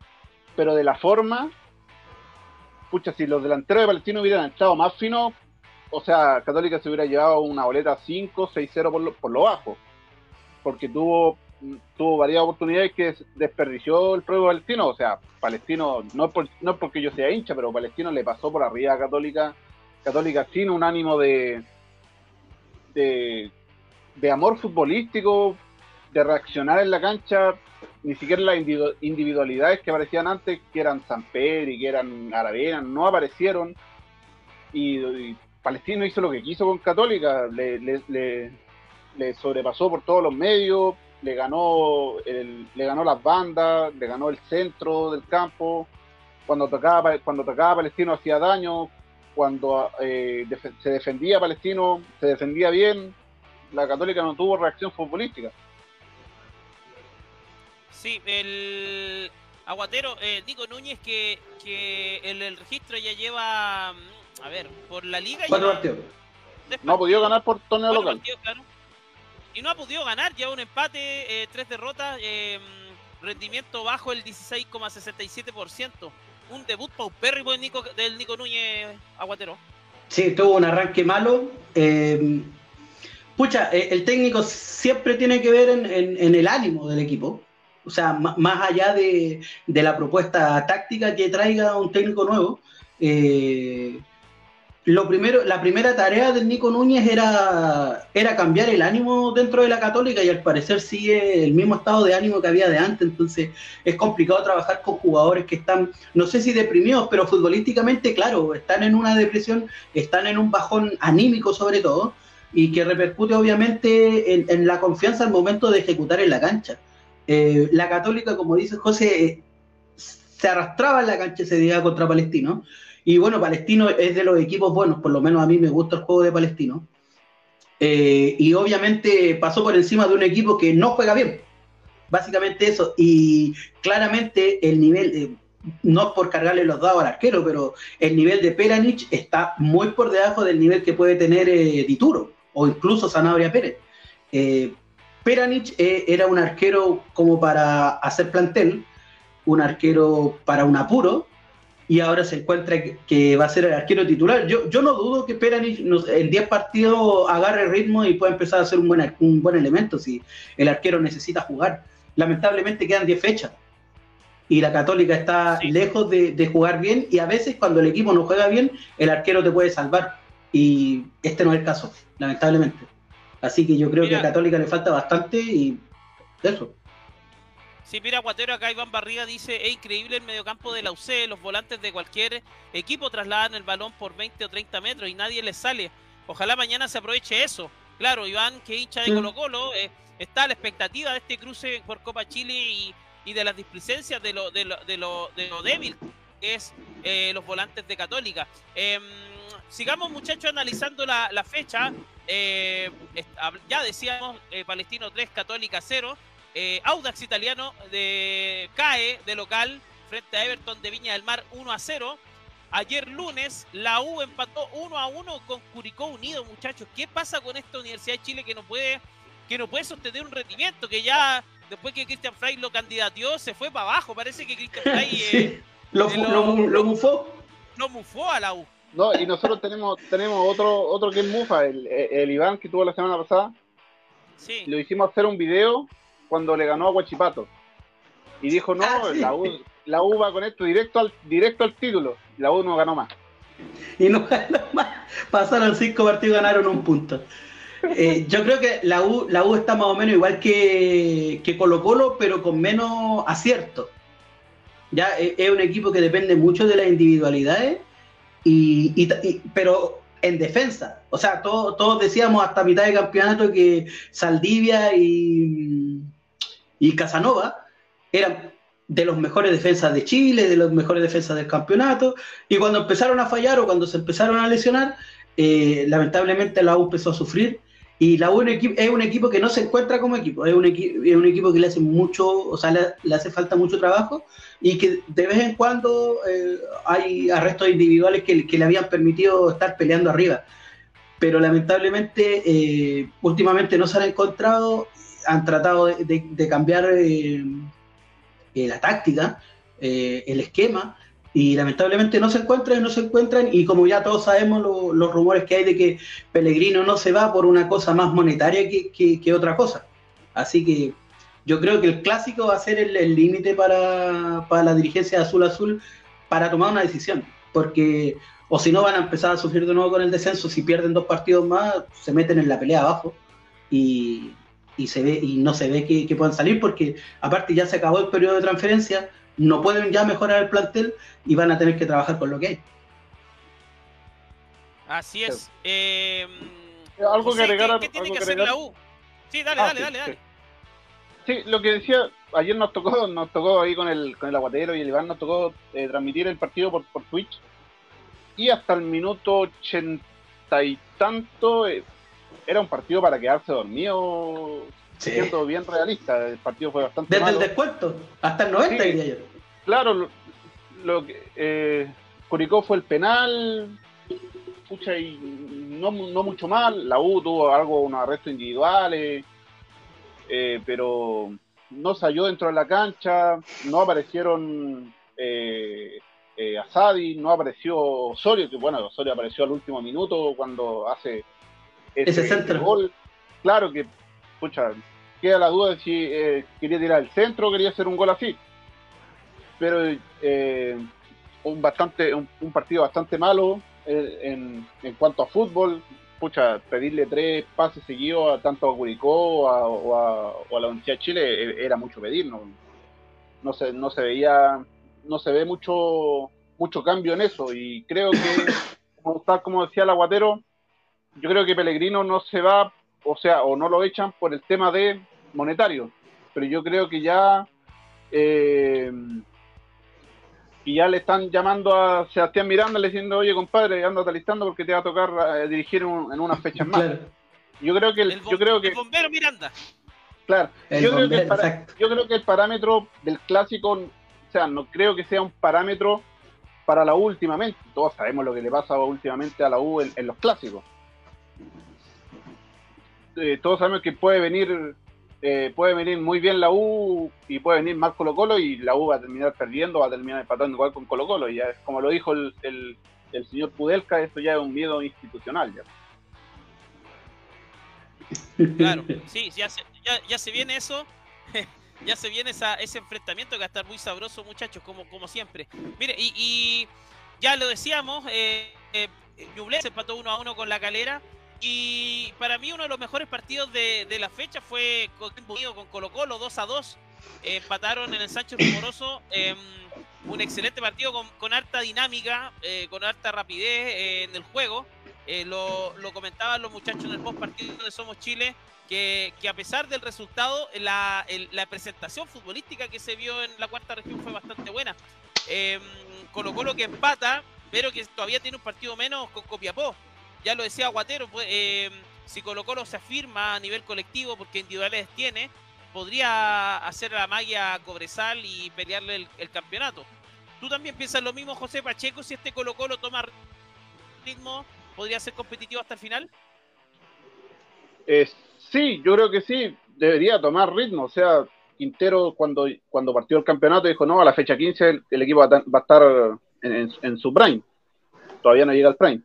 S4: pero de la forma, pucha, si los delanteros de Palestino hubieran estado más finos, o sea, Católica se hubiera llevado una boleta 5, 6-0 por lo, por lo bajo, porque tuvo tuvo varias oportunidades que desperdició el propio Palestino, o sea, Palestino, no es, no es porque yo sea hincha, pero Palestino le pasó por arriba a Católica, Católica sin un ánimo de, de, de amor futbolístico, de reaccionar en la cancha, ni siquiera las individualidades que aparecían antes, que eran Samper y que eran Aravena, no aparecieron. Y, Palestino hizo lo que quiso con Católica, le, le, sobrepasó por todos los medios, le ganó, le ganó las bandas, le ganó el centro del campo. Cuando tocaba, cuando tocaba Palestino hacía daño, cuando eh, se defendía Palestino, se defendía bien. La Católica no tuvo reacción futbolística.
S2: Sí, el aguatero, eh, Nico Núñez, que, que el, el, registro ya lleva, a ver, por la liga.
S5: Cuatro partidos.
S4: No ha podido ganar por torneo local.
S2: Y no ha podido ganar, lleva un empate, eh, tres derrotas, eh, rendimiento bajo el 16,67%. Un debut paupérrimo del Nico, del Nico Núñez Aguatero.
S5: Sí, tuvo un arranque malo. Eh, pucha, el técnico siempre tiene que ver en, en el ánimo del equipo o sea, más allá de, la propuesta táctica que traiga un técnico nuevo, eh, lo primero, la primera tarea del Nico Núñez era, era cambiar el ánimo dentro de la Católica y al parecer sigue el mismo estado de ánimo que había de antes, entonces es complicado trabajar con jugadores que están, no sé si deprimidos, pero futbolísticamente, claro, están en una depresión, están en un bajón anímico sobre todo y que repercute obviamente en, en la confianza al momento de ejecutar en la cancha. Eh, la Católica, como dice José, eh, se arrastraba en la cancha ese día contra Palestino. Y bueno, Palestino es de los equipos buenos, por lo menos a mí me gusta el juego de Palestino. Eh, y obviamente pasó por encima de un equipo que no juega bien. Básicamente eso. Y claramente el nivel, no por cargarle los dados al arquero, pero el nivel de Peranich está muy por debajo del nivel que puede tener Dituro o incluso Sanabria Pérez. Peranich eh, era un arquero como para hacer plantel, un arquero para un apuro, y ahora se encuentra que, va a ser el arquero titular. Yo, yo no dudo que Peranich en 10 partidos agarre ritmo y pueda empezar a ser un buen, un buen elemento si el arquero necesita jugar. Lamentablemente quedan 10 fechas y la Católica está lejos de, de, jugar bien y a veces cuando el equipo no juega bien, el arquero te puede salvar. Y este no es el caso, lamentablemente. Así que yo creo que a Católica le falta bastante y eso.
S2: Sí, mira, Guatero, acá Iván Barriga dice, es increíble el mediocampo de la UC, los volantes de cualquier equipo trasladan el balón por 20 o 30 metros y nadie les sale. Ojalá mañana se aproveche eso. Claro, Iván, que hincha de Colo Colo, eh, está a la expectativa de este cruce por Copa Chile y, de las displicencias de lo, de lo, de lo, de lo débil que es eh, los volantes de Católica. Em, sigamos, muchachos, analizando la, la fecha. Eh, ya decíamos, Palestino 3, Católica 0. Eh, Audax Italiano de, cae de local frente a Everton de Viña del Mar 1 a 0. Ayer lunes, la U empató 1 a 1 con Curicó Unido, muchachos. ¿Qué pasa con esta Universidad de Chile que no puede, que no puede sostener un rendimiento? Que ya después que Christian Frey lo candidateó, se fue para abajo. Parece que Christian Frey
S5: eh, lo, lo, mufó.
S2: Lo mufó a la U.
S4: No, y nosotros tenemos, tenemos otro, otro que es mufa, el, el Iván que tuvo la semana pasada. Sí. Lo hicimos hacer un video cuando le ganó a Guachipato. Y dijo, no, ah, la, U, la U va con esto directo al, directo al título. La U no ganó más.
S5: Y no ganó más. Pasaron cinco partidos y ganaron un punto. Eh, yo creo que la U, la U está más o menos igual que, que Colo Colo, pero con menos acierto. Ya eh, es un equipo que depende mucho de las individualidades, y, pero en defensa. O sea, todos decíamos hasta mitad de campeonato que Saldivia y, y Casanova eran de los mejores defensas de Chile, de los mejores defensas del campeonato, y cuando empezaron a fallar o cuando se empezaron a lesionar, eh, lamentablemente la U empezó a sufrir, y la U es un equipo que no se encuentra como equipo, es un, equipo que le hace mucho, o sea, le, hace falta mucho trabajo, y que de vez en cuando eh, hay arrestos individuales que, le habían permitido estar peleando arriba. Pero lamentablemente eh, últimamente no se han encontrado, han tratado de, cambiar eh, la táctica, eh, el esquema, y lamentablemente no se encuentran no se encuentran, y como ya todos sabemos los rumores que hay de que Pellegrino no se va por una cosa más monetaria que, otra cosa. Así que yo creo que el clásico va a ser el límite para, para la dirigencia azul azul para tomar una decisión, porque o si no van a empezar a sufrir de nuevo con el descenso, si pierden dos partidos más, se meten en la pelea abajo y, y, se ve, y no se ve que, puedan salir porque aparte ya se acabó el periodo de transferencia, no pueden ya mejorar el plantel y van a tener que trabajar con lo que hay.
S2: Así es. Eh,
S4: algo que agregar.
S2: ¿Qué, tiene que, hacer la U? Sí, dale, ah, dale, dale, dale.
S4: Sí. lo que decía, ayer nos tocó, nos tocó ahí con el, con el aguatero y el Iván, nos tocó eh, transmitir el partido por, por Twitch. Y hasta el minuto ochenta y tanto, eh, era un partido para quedarse dormido, siendo bien realista. El partido fue bastante.
S5: Desde el descuento, hasta el 90, diría yo.
S4: Claro, lo, que. Eh, Curicó fue el penal, pucha, y no, no mucho mal. La U tuvo algo, unos arrestos individuales, eh, pero no salió dentro de la cancha, no aparecieron eh, eh, Asadi, no apareció Osorio, que bueno, Osorio apareció al último minuto cuando hace
S5: ese, centro.
S4: Gol, claro que, pucha, queda la duda de si eh, quería tirar el centro o quería hacer un gol así. Pero eh, un, bastante, un, partido bastante malo eh, en, en, cuanto a fútbol. Pucha, pedirle tres pases seguidos a tanto a Curicó o a, la Universidad de Chile era mucho pedir. No, no, se, no se veía, no se ve mucho, mucho cambio en eso. Y creo que, como, tal como decía el aguatero, yo creo que Pellegrino no se va, o sea, o no lo echan por el tema de monetario, pero yo creo que ya eh, y ya le están llamando a Sebastián Miranda le diciendo, oye compadre, anda listando porque te va a tocar eh, dirigir en unas fechas más. Yo creo que el, yo creo que
S2: bombero Miranda.
S4: Claro, yo, creo que el yo creo que el parámetro del clásico, o sea, no creo que sea un parámetro para la U últimamente. Todos sabemos lo que le pasa últimamente a la U en los clásicos. Eh, todos sabemos que puede venir eh, puede venir muy bien la U y puede venir mal Colo Colo y la U va a terminar perdiendo, va a terminar empatando igual con Colo Colo. Y ya, como lo dijo el, el, señor Pudelka, esto ya es un miedo institucional. Ya.
S2: Claro, sí, ya se, ya, se viene eso. ya se viene esa, ese enfrentamiento que va a estar muy sabroso, muchachos, como, como siempre. Mire, y, ya lo decíamos, eh, eh, se empató uno a uno con la calera. Y para mí uno de los mejores partidos de, la fecha fue con, con Colo Colo 2 a 2. empataron en el Sánchez Rumoroso. Em, un excelente partido con, harta dinámica, eh, con harta rapidez eh, en el juego. Eh, lo, comentaban los muchachos en el post partido de Somos Chile, que, a pesar del resultado, la, la, presentación futbolística que se vio en la cuarta región fue bastante buena. Em, Colo Colo que empata, pero que todavía tiene un partido menos con Copiapó ya lo decía Guatero, pues, eh, si Colo Colo se afirma a nivel colectivo, porque individuales tiene, podría hacer la magia Cobresal y pelearle el, campeonato. ¿Tú también piensas lo mismo, José Pacheco? Si este Colo Colo toma ritmo, ¿podría ser competitivo hasta el final?
S4: Eh, sí, yo creo que sí, debería tomar ritmo. O sea, Quintero cuando, cuando partió el campeonato dijo, no, a la fecha 15 el, equipo va a, estar en, su prime. Todavía no llega al prime.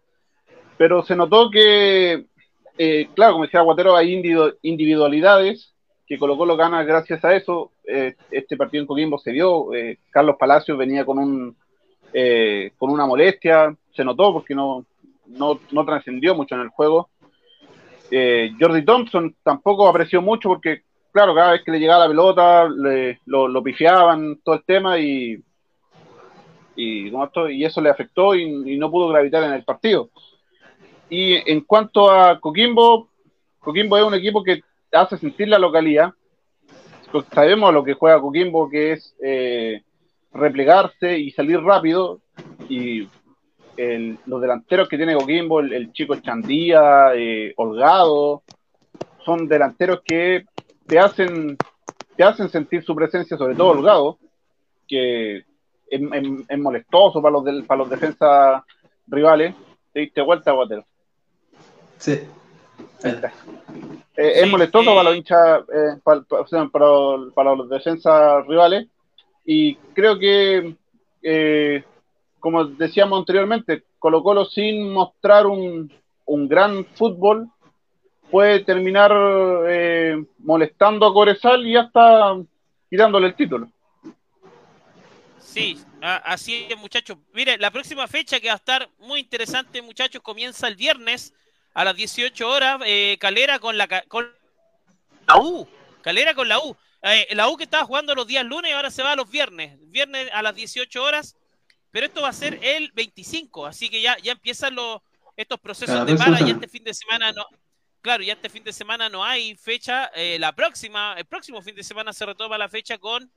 S4: Pero se notó que, eh, claro, como decía Guatero, hay individualidades que colocó lo gana gracias a eso. Eh, este partido en Coquimbo se dio. Eh, Carlos Palacios venía con un con una molestia, se notó porque no, no, no trascendió mucho en el juego. Jordi Thompson tampoco apreció mucho porque claro, cada vez que le llegaba la pelota, lo, lo, pifiaban, todo el tema, y, y, y eso le afectó y, no pudo gravitar en el partido. Y en cuanto a Coquimbo, Coquimbo es un equipo que hace sentir la localidad. Sabemos lo que juega Coquimbo, que es eh, replegarse y salir rápido. Y los delanteros que tiene Coquimbo, el, chico Chandía, eh, Holgado, son delanteros que te hacen, te hacen sentir su presencia, sobre todo Holgado, que es, molestoso para los, para los defensas rivales. Te diste vuelta, Water.
S5: Sí.
S4: Eh, es molestoso para los hinchas, eh, para, para, los defensas rivales. Y creo que, eh, como decíamos anteriormente, Colo Colo sin mostrar un, un gran fútbol puede terminar eh, molestando a Corezal y hasta tirándole el título.
S2: Sí, así es, muchachos. Mire, la próxima fecha que va a estar muy interesante, muchachos, comienza el viernes a las 18 horas. Eh, Calera con la, con la U. Calera con la U. Eh, la U que estaba jugando los días lunes y ahora se va a los viernes. Viernes a las 18 horas. Pero esto va a ser el 25. Así que ya, ya empiezan los, estos procesos de para. Y este fin de semana no, claro, ya este fin de semana no hay fecha. Eh, la próxima, el próximo fin de semana se retoma la fecha con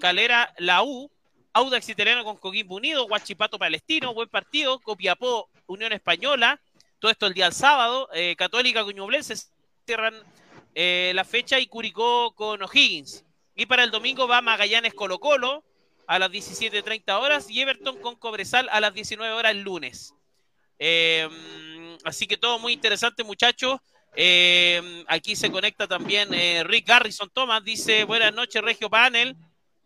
S2: Calera, la U, Audax Italiano con Coquimbo Unido, Huachipato Palestino, buen partido, Copiapó, Unión Española, todo esto el día del sábado, eh, Católica Cuñublense cierran la fecha y Curicó con O'Higgins. Y para el domingo va Magallanes Colo Colo a las 17.30 horas y Everton con Cobresal a las 19 horas el lunes. Eh, así que todo muy interesante, muchachos. Eh, aquí se conecta también eh, Rick Garrison Thomas, dice buenas noches, Regio Panel.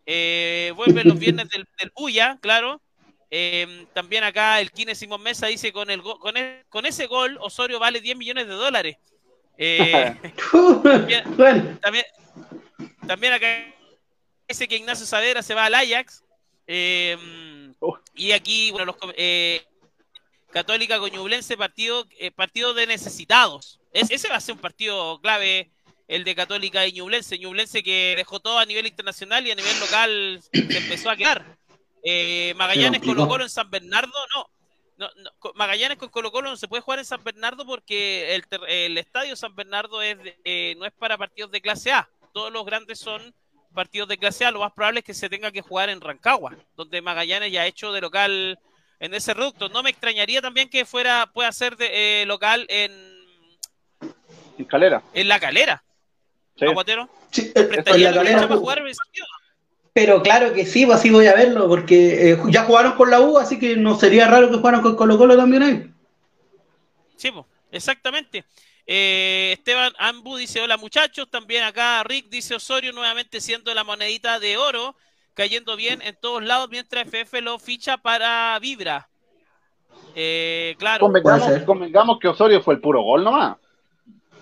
S2: Eh, vuelven los viernes del, del claro. También acá el Kine Simón Mesa dice con, el con, e, con ese gol Osorio vale 10 millones de dólares. también, también, acá dice que Ignacio Saavedra se va al Ajax. y aquí, bueno, los, Católica Coñublense, partido, eh, partido de necesitados. ese va a ser un partido clave, el de Católica y Ñublense. Ñublense que dejó todo a nivel internacional y a nivel local se empezó a quedar. Eh, Magallanes Colo Colo en San Bernardo, no, Magallanes con Colo Colo no se puede jugar en San Bernardo porque el, estadio San Bernardo es eh, no es para partidos de clase A. Todos los grandes son partidos de clase A. Lo más probable es que se tenga que jugar en Rancagua, donde Magallanes ya ha hecho de local en ese reducto. No me extrañaría también que fuera, pueda ser de, eh, local en.
S4: En Calera.
S2: En la Calera.
S5: Sí. ¿Aguatero? Sí, en la Calera. Pero claro que sí, pues así voy a verlo, porque eh, ya jugaron con la U, así que no sería raro que jugaran con Colo Colo también ahí.
S2: Sí, pues, exactamente. Eh, Esteban Ambu dice, hola muchachos, también acá Rick dice Osorio nuevamente siendo la monedita de oro cayendo bien en todos lados mientras FF lo ficha para Vibra. Eh, claro.
S4: Convengamos, que Osorio fue el puro gol nomás.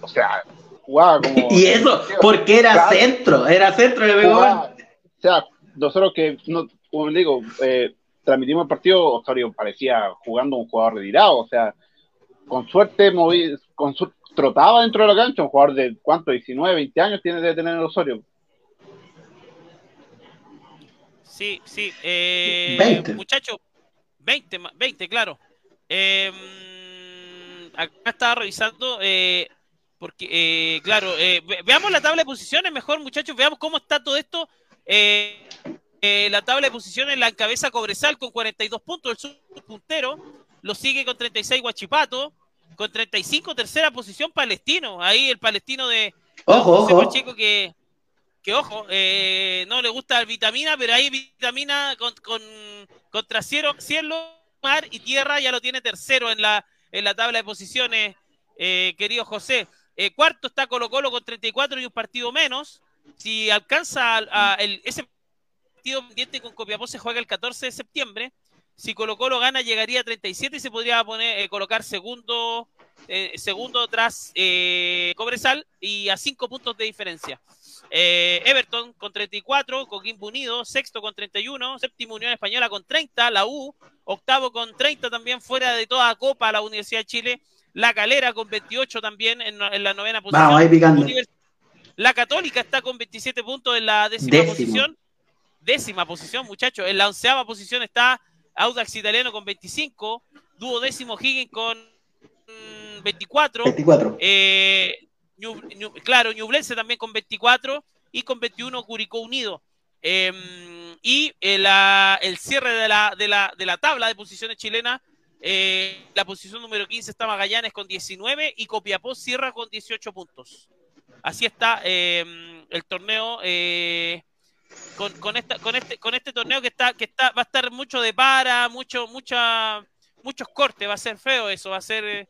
S4: O sea, jugaba como.
S5: Y eso, porque era centro, era centro de
S4: O sea, nosotros que, no, como digo, eh, transmitimos el partido, Osorio parecía jugando un jugador retirado. O sea, con suerte, moví, con trotaba dentro de la cancha, un jugador de cuánto, 19, 20 años tiene de tener el Osorio.
S2: Sí, sí. Eh, 20. Muchachos, 20, 20, claro. Eh, acá estaba revisando, eh, porque, eh, claro, eh, veamos la tabla de posiciones mejor, muchachos, veamos cómo está todo esto. La tabla de posiciones la encabeza Cobresal con 42 puntos, el puntero, lo sigue con 36 Guachipato, con 35 tercera posición Palestino, ahí el Palestino de
S5: ojo, ojo.
S2: que que ojo, eh, no le gusta la vitamina, pero hay vitamina con, contra cielo, cielo, mar y tierra, ya lo tiene tercero en la, en la tabla de posiciones, eh, querido José. Eh, cuarto está Colo Colo con 34 y un partido menos. Si alcanza a, el, ese partido pendiente con Copiapó se juega el 14 de septiembre. Si Colo Colo gana llegaría a 37 y se podría poner, colocar segundo, segundo tras Cobresal y a 5 puntos de diferencia. Eh, Everton con 34, Coquimbo Unido, sexto con 31, séptimo Unión Española con 30, la U, octavo con 30 también fuera de toda Copa la Universidad de Chile, La Calera con 28 también en, la novena posición. La Católica está con 27 puntos en la décima posición. Décima posición, muchachos. En la onceava posición está Audax Italiano con 25, duodécimo Higgins con 24.
S5: 24.
S2: Eh, claro, Ñublense también con 24 y con 21 Curicó Unido. Em, y el, eh, el cierre de la, de, la, de la, tabla de posiciones chilenas, eh, la posición número 15 está Magallanes con 19 y Copiapó cierra con 18 puntos. Así está em, el torneo eh, con, con, esta, con, este, con este torneo que está, que está, va a estar mucho de para, mucho, mucha, muchos cortes, va a ser feo eso, va a ser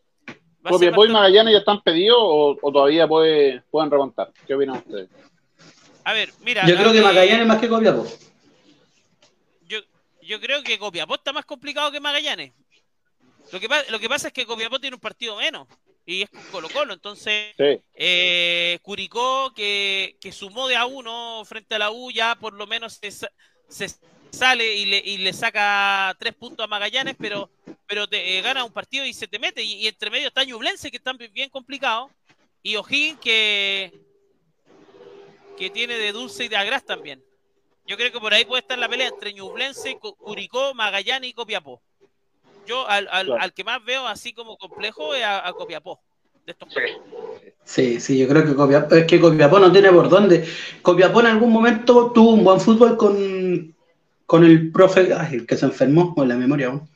S4: ¿Copiapó y Magallanes ya están pedidos o, todavía puede, pueden remontar? ¿Qué opinan ustedes?
S2: A ver, mira.
S5: Yo creo que Magallanes más que Copiapó.
S2: Yo, yo creo que Copiapó está más complicado que Magallanes. Lo que, lo que pasa es que Copiapó tiene un partido menos y es Colo Colo. Entonces, eh, Curicó, que, que, sumó de a uno frente a la U, ya por lo menos se, sale y le, y le saca tres puntos a Magallanes, pero pero te eh, gana un partido y se te mete. Y, entre medio está Ñublense, que está bien complicado, y O'Higgins, que, que tiene de dulce y de agras también. Yo creo que por ahí puede estar la pelea entre Ñublense, Curicó, Magallanes y Copiapó. Yo al, al, que más veo así como complejo es a, Copiapó. De estos
S5: sí. sí, yo creo que Copiapó, es que Copiapó no tiene por dónde. Copiapó en algún momento tuvo un buen fútbol con, con el profe, el que se enfermó, con la memoria aún.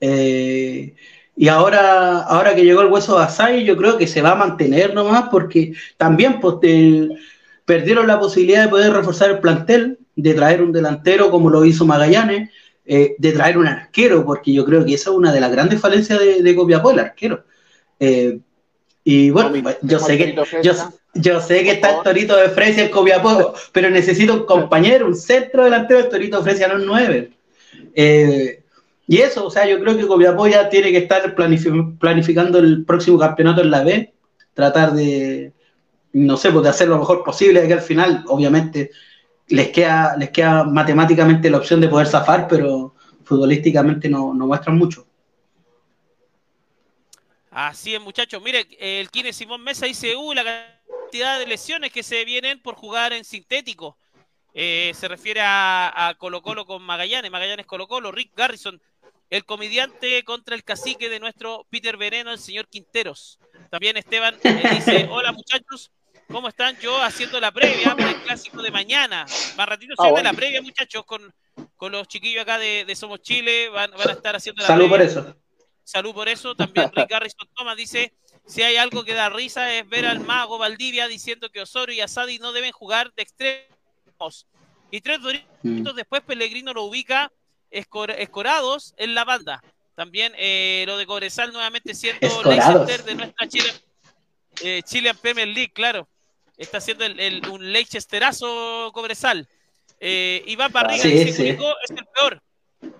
S5: Eh, y ahora, ahora que llegó el hueso de Asai, yo creo que se va a mantener nomás porque también pues, perdieron la posibilidad de poder reforzar el plantel, de traer un delantero como lo hizo Magallanes, eh, de traer un arquero, porque yo creo que esa es una de las grandes falencias de, de Copiapó, el arquero. Eh, y bueno, yo sé que yo, sé que está el Torito de Fresia en Copiapó, pero necesito un compañero, un centro delantero, el Torito de Fresia no es nueve. Eh, y eso, o sea, yo creo que Copiapó ya tiene que estar planificando el próximo campeonato en la B, tratar de, no sé, pues de hacer lo mejor posible, de que al final, obviamente, les queda, les queda matemáticamente la opción de poder zafar, pero futbolísticamente no, no muestran mucho.
S2: Así es, muchachos. Mire, el Kine Simón Mesa dice, uh, la cantidad de lesiones que se vienen por jugar en sintético. Eh, se refiere a, a, Colo Colo con Magallanes, Magallanes Colo Colo, Rick Garrison el comediante contra el cacique de nuestro Peter Veneno, el señor Quinteros. También Esteban dice, hola muchachos, ¿cómo están? Yo haciendo la previa para el clásico de mañana. Más ratito se ah, la previa, muchachos, con, con los chiquillos acá de, Somos Chile, van, a estar haciendo la
S5: Salud por eso.
S2: Salud por eso. También Rick Harrison Thomas dice, si hay algo que da risa es ver al mago Valdivia diciendo que Osorio y Asadi no deben jugar de extremos. Y tres doritos mm. después Pellegrino lo ubica escorados en la banda. También eh, lo de Cobresal nuevamente siendo Leicester de nuestra Chile, eh, Chilean Premier League, claro. Está haciendo el, un Leicesterazo Cobresal. Eh, Iván Barriga dice, Curicó es el peor.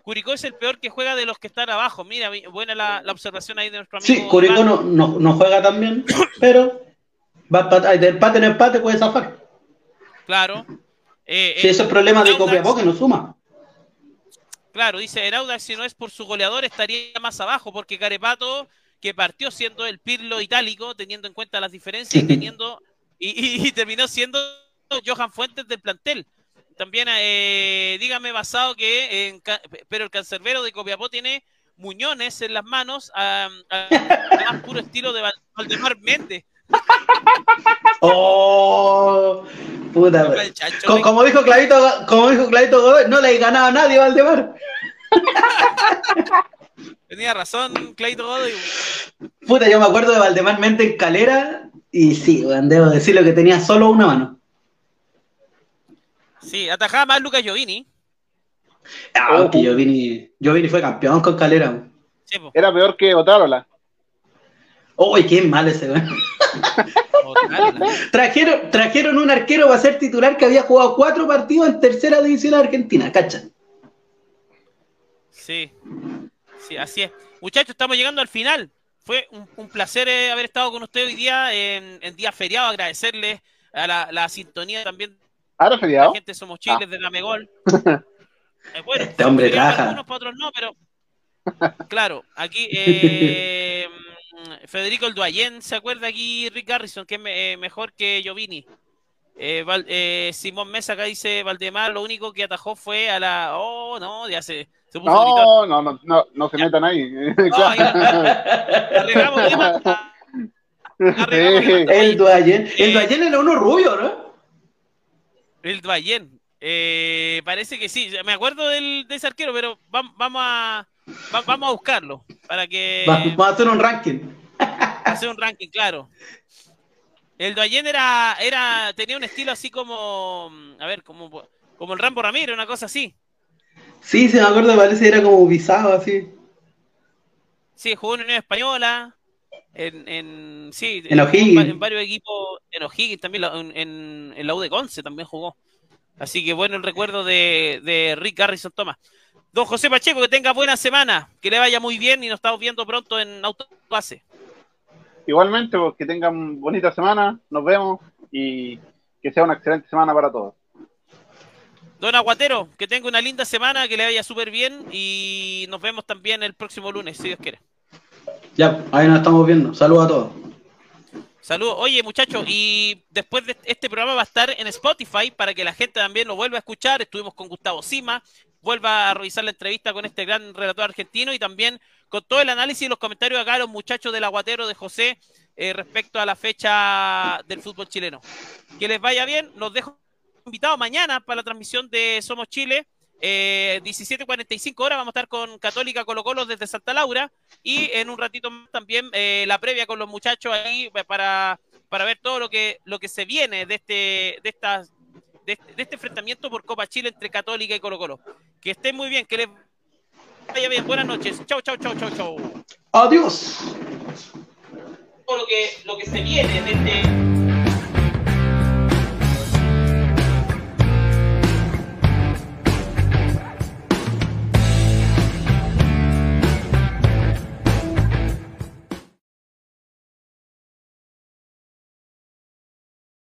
S2: Curicó es el peor que juega de los que están abajo. Mira, buena la, observación ahí de nuestro amigo.
S5: Sí, Curicó no, no, juega tan bien, pero va de empate en empate puede zafar.
S2: Claro.
S5: Eh, sí, ese es el problema de Copiapó que no suma.
S2: Claro, dice Herauda, si no es por su goleador estaría más abajo, porque Carepato, que partió siendo el Pirlo itálico, teniendo en cuenta las diferencias, teniendo y, terminó siendo Johan Fuentes del plantel. También, eh, dígame, basado que, en, pero el cancerbero de Copiapó tiene muñones en las manos, a, más puro estilo de Valdemar Méndez.
S5: Oh, puta. Como, dijo Clavito, como dijo Clavito Godoy, no le ganaba a nadie Valdemar.
S2: Tenía razón, Clavito Godoy.
S5: Puta, yo me acuerdo de Valdemar Mente en Calera y sí, debo decirlo que tenía solo una mano.
S2: Sí, atajaba más Lucas Giovini.
S5: Ah, aunque Giovini, Giovini fue campeón con Calera.
S4: Era peor que Otárola.
S5: Uy, qué mal ese, trajeron, trajeron un arquero para ser titular que había jugado cuatro partidos en tercera división de Argentina, ¿cacha?
S2: Sí, sí, así es. Muchachos, estamos llegando al final. Fue un, placer eh, haber estado con usted hoy día en, día feriado, agradecerle a la, sintonía también.
S4: ¿Ahora feriado?
S2: La gente somos chiles ah. de la Megol.
S5: Eh, bueno, este hombre trabaja.
S2: Algunos para otros no, pero claro, aquí eh, Federico El Duayen, ¿se acuerda aquí Rick Garrison, que es eh, mejor que Giovini? Eh, eh, Simón Mesa acá dice Valdemar, lo único que atajó fue a la. Oh, no, ya se, se
S4: puso no, no, no, no, no se metan ahí.
S5: El Duayen, el Duayen era uno rubio, ¿no?
S2: El Duayen, parece que sí. Me acuerdo del, de ese arquero, pero vamos, vamos a vamos a buscarlo para que.
S5: Vamos a hacer un ranking.
S2: hacer un ranking, claro. El Doyen era, era, tenía un estilo así como, a ver, como, como el Rambo Ramírez, una cosa así.
S5: Sí, se me acuerdo, parece era como visado así.
S2: Sí, jugó en Unión Española, en, en sí,
S5: en,
S2: en, varios equipos, en O'Higgins también, en, en la U de Conce también jugó. Así que bueno el recuerdo de, de Rick Garrison Thomas. Don José Pacheco, que tenga buena semana, que le vaya muy bien y nos estamos viendo pronto en Autopase.
S4: Igualmente, pues, que tengan bonita semana, nos vemos y que sea una excelente semana para todos.
S2: Don Aguatero, que tenga una linda semana, que le vaya súper bien y nos vemos también el próximo lunes, si Dios quiere.
S5: Ya, ahí nos estamos viendo. Saludos a todos.
S2: Saludos. Oye, muchachos, y después de este programa va a estar en Spotify para que la gente también lo vuelva a escuchar. Estuvimos con Gustavo Sima, vuelva a revisar la entrevista con este gran relator argentino y también con todo el análisis y los comentarios acá de los muchachos del aguatero de José eh, respecto a la fecha del fútbol chileno. Que les vaya bien, los dejo invitados mañana para la transmisión de Somos Chile. Eh, 17.45 horas vamos a estar con Católica Colo Colo desde Santa Laura y en un ratito más también eh, la previa con los muchachos ahí para, para ver todo lo que, lo que se viene de, este, de estas de, este enfrentamiento por Copa Chile entre Católica y Colo Colo. Que estén muy bien, que les vaya bien. Buenas noches. Chau, chau, chau, chau, chau.
S5: Adiós.
S2: Lo que, lo que se viene de este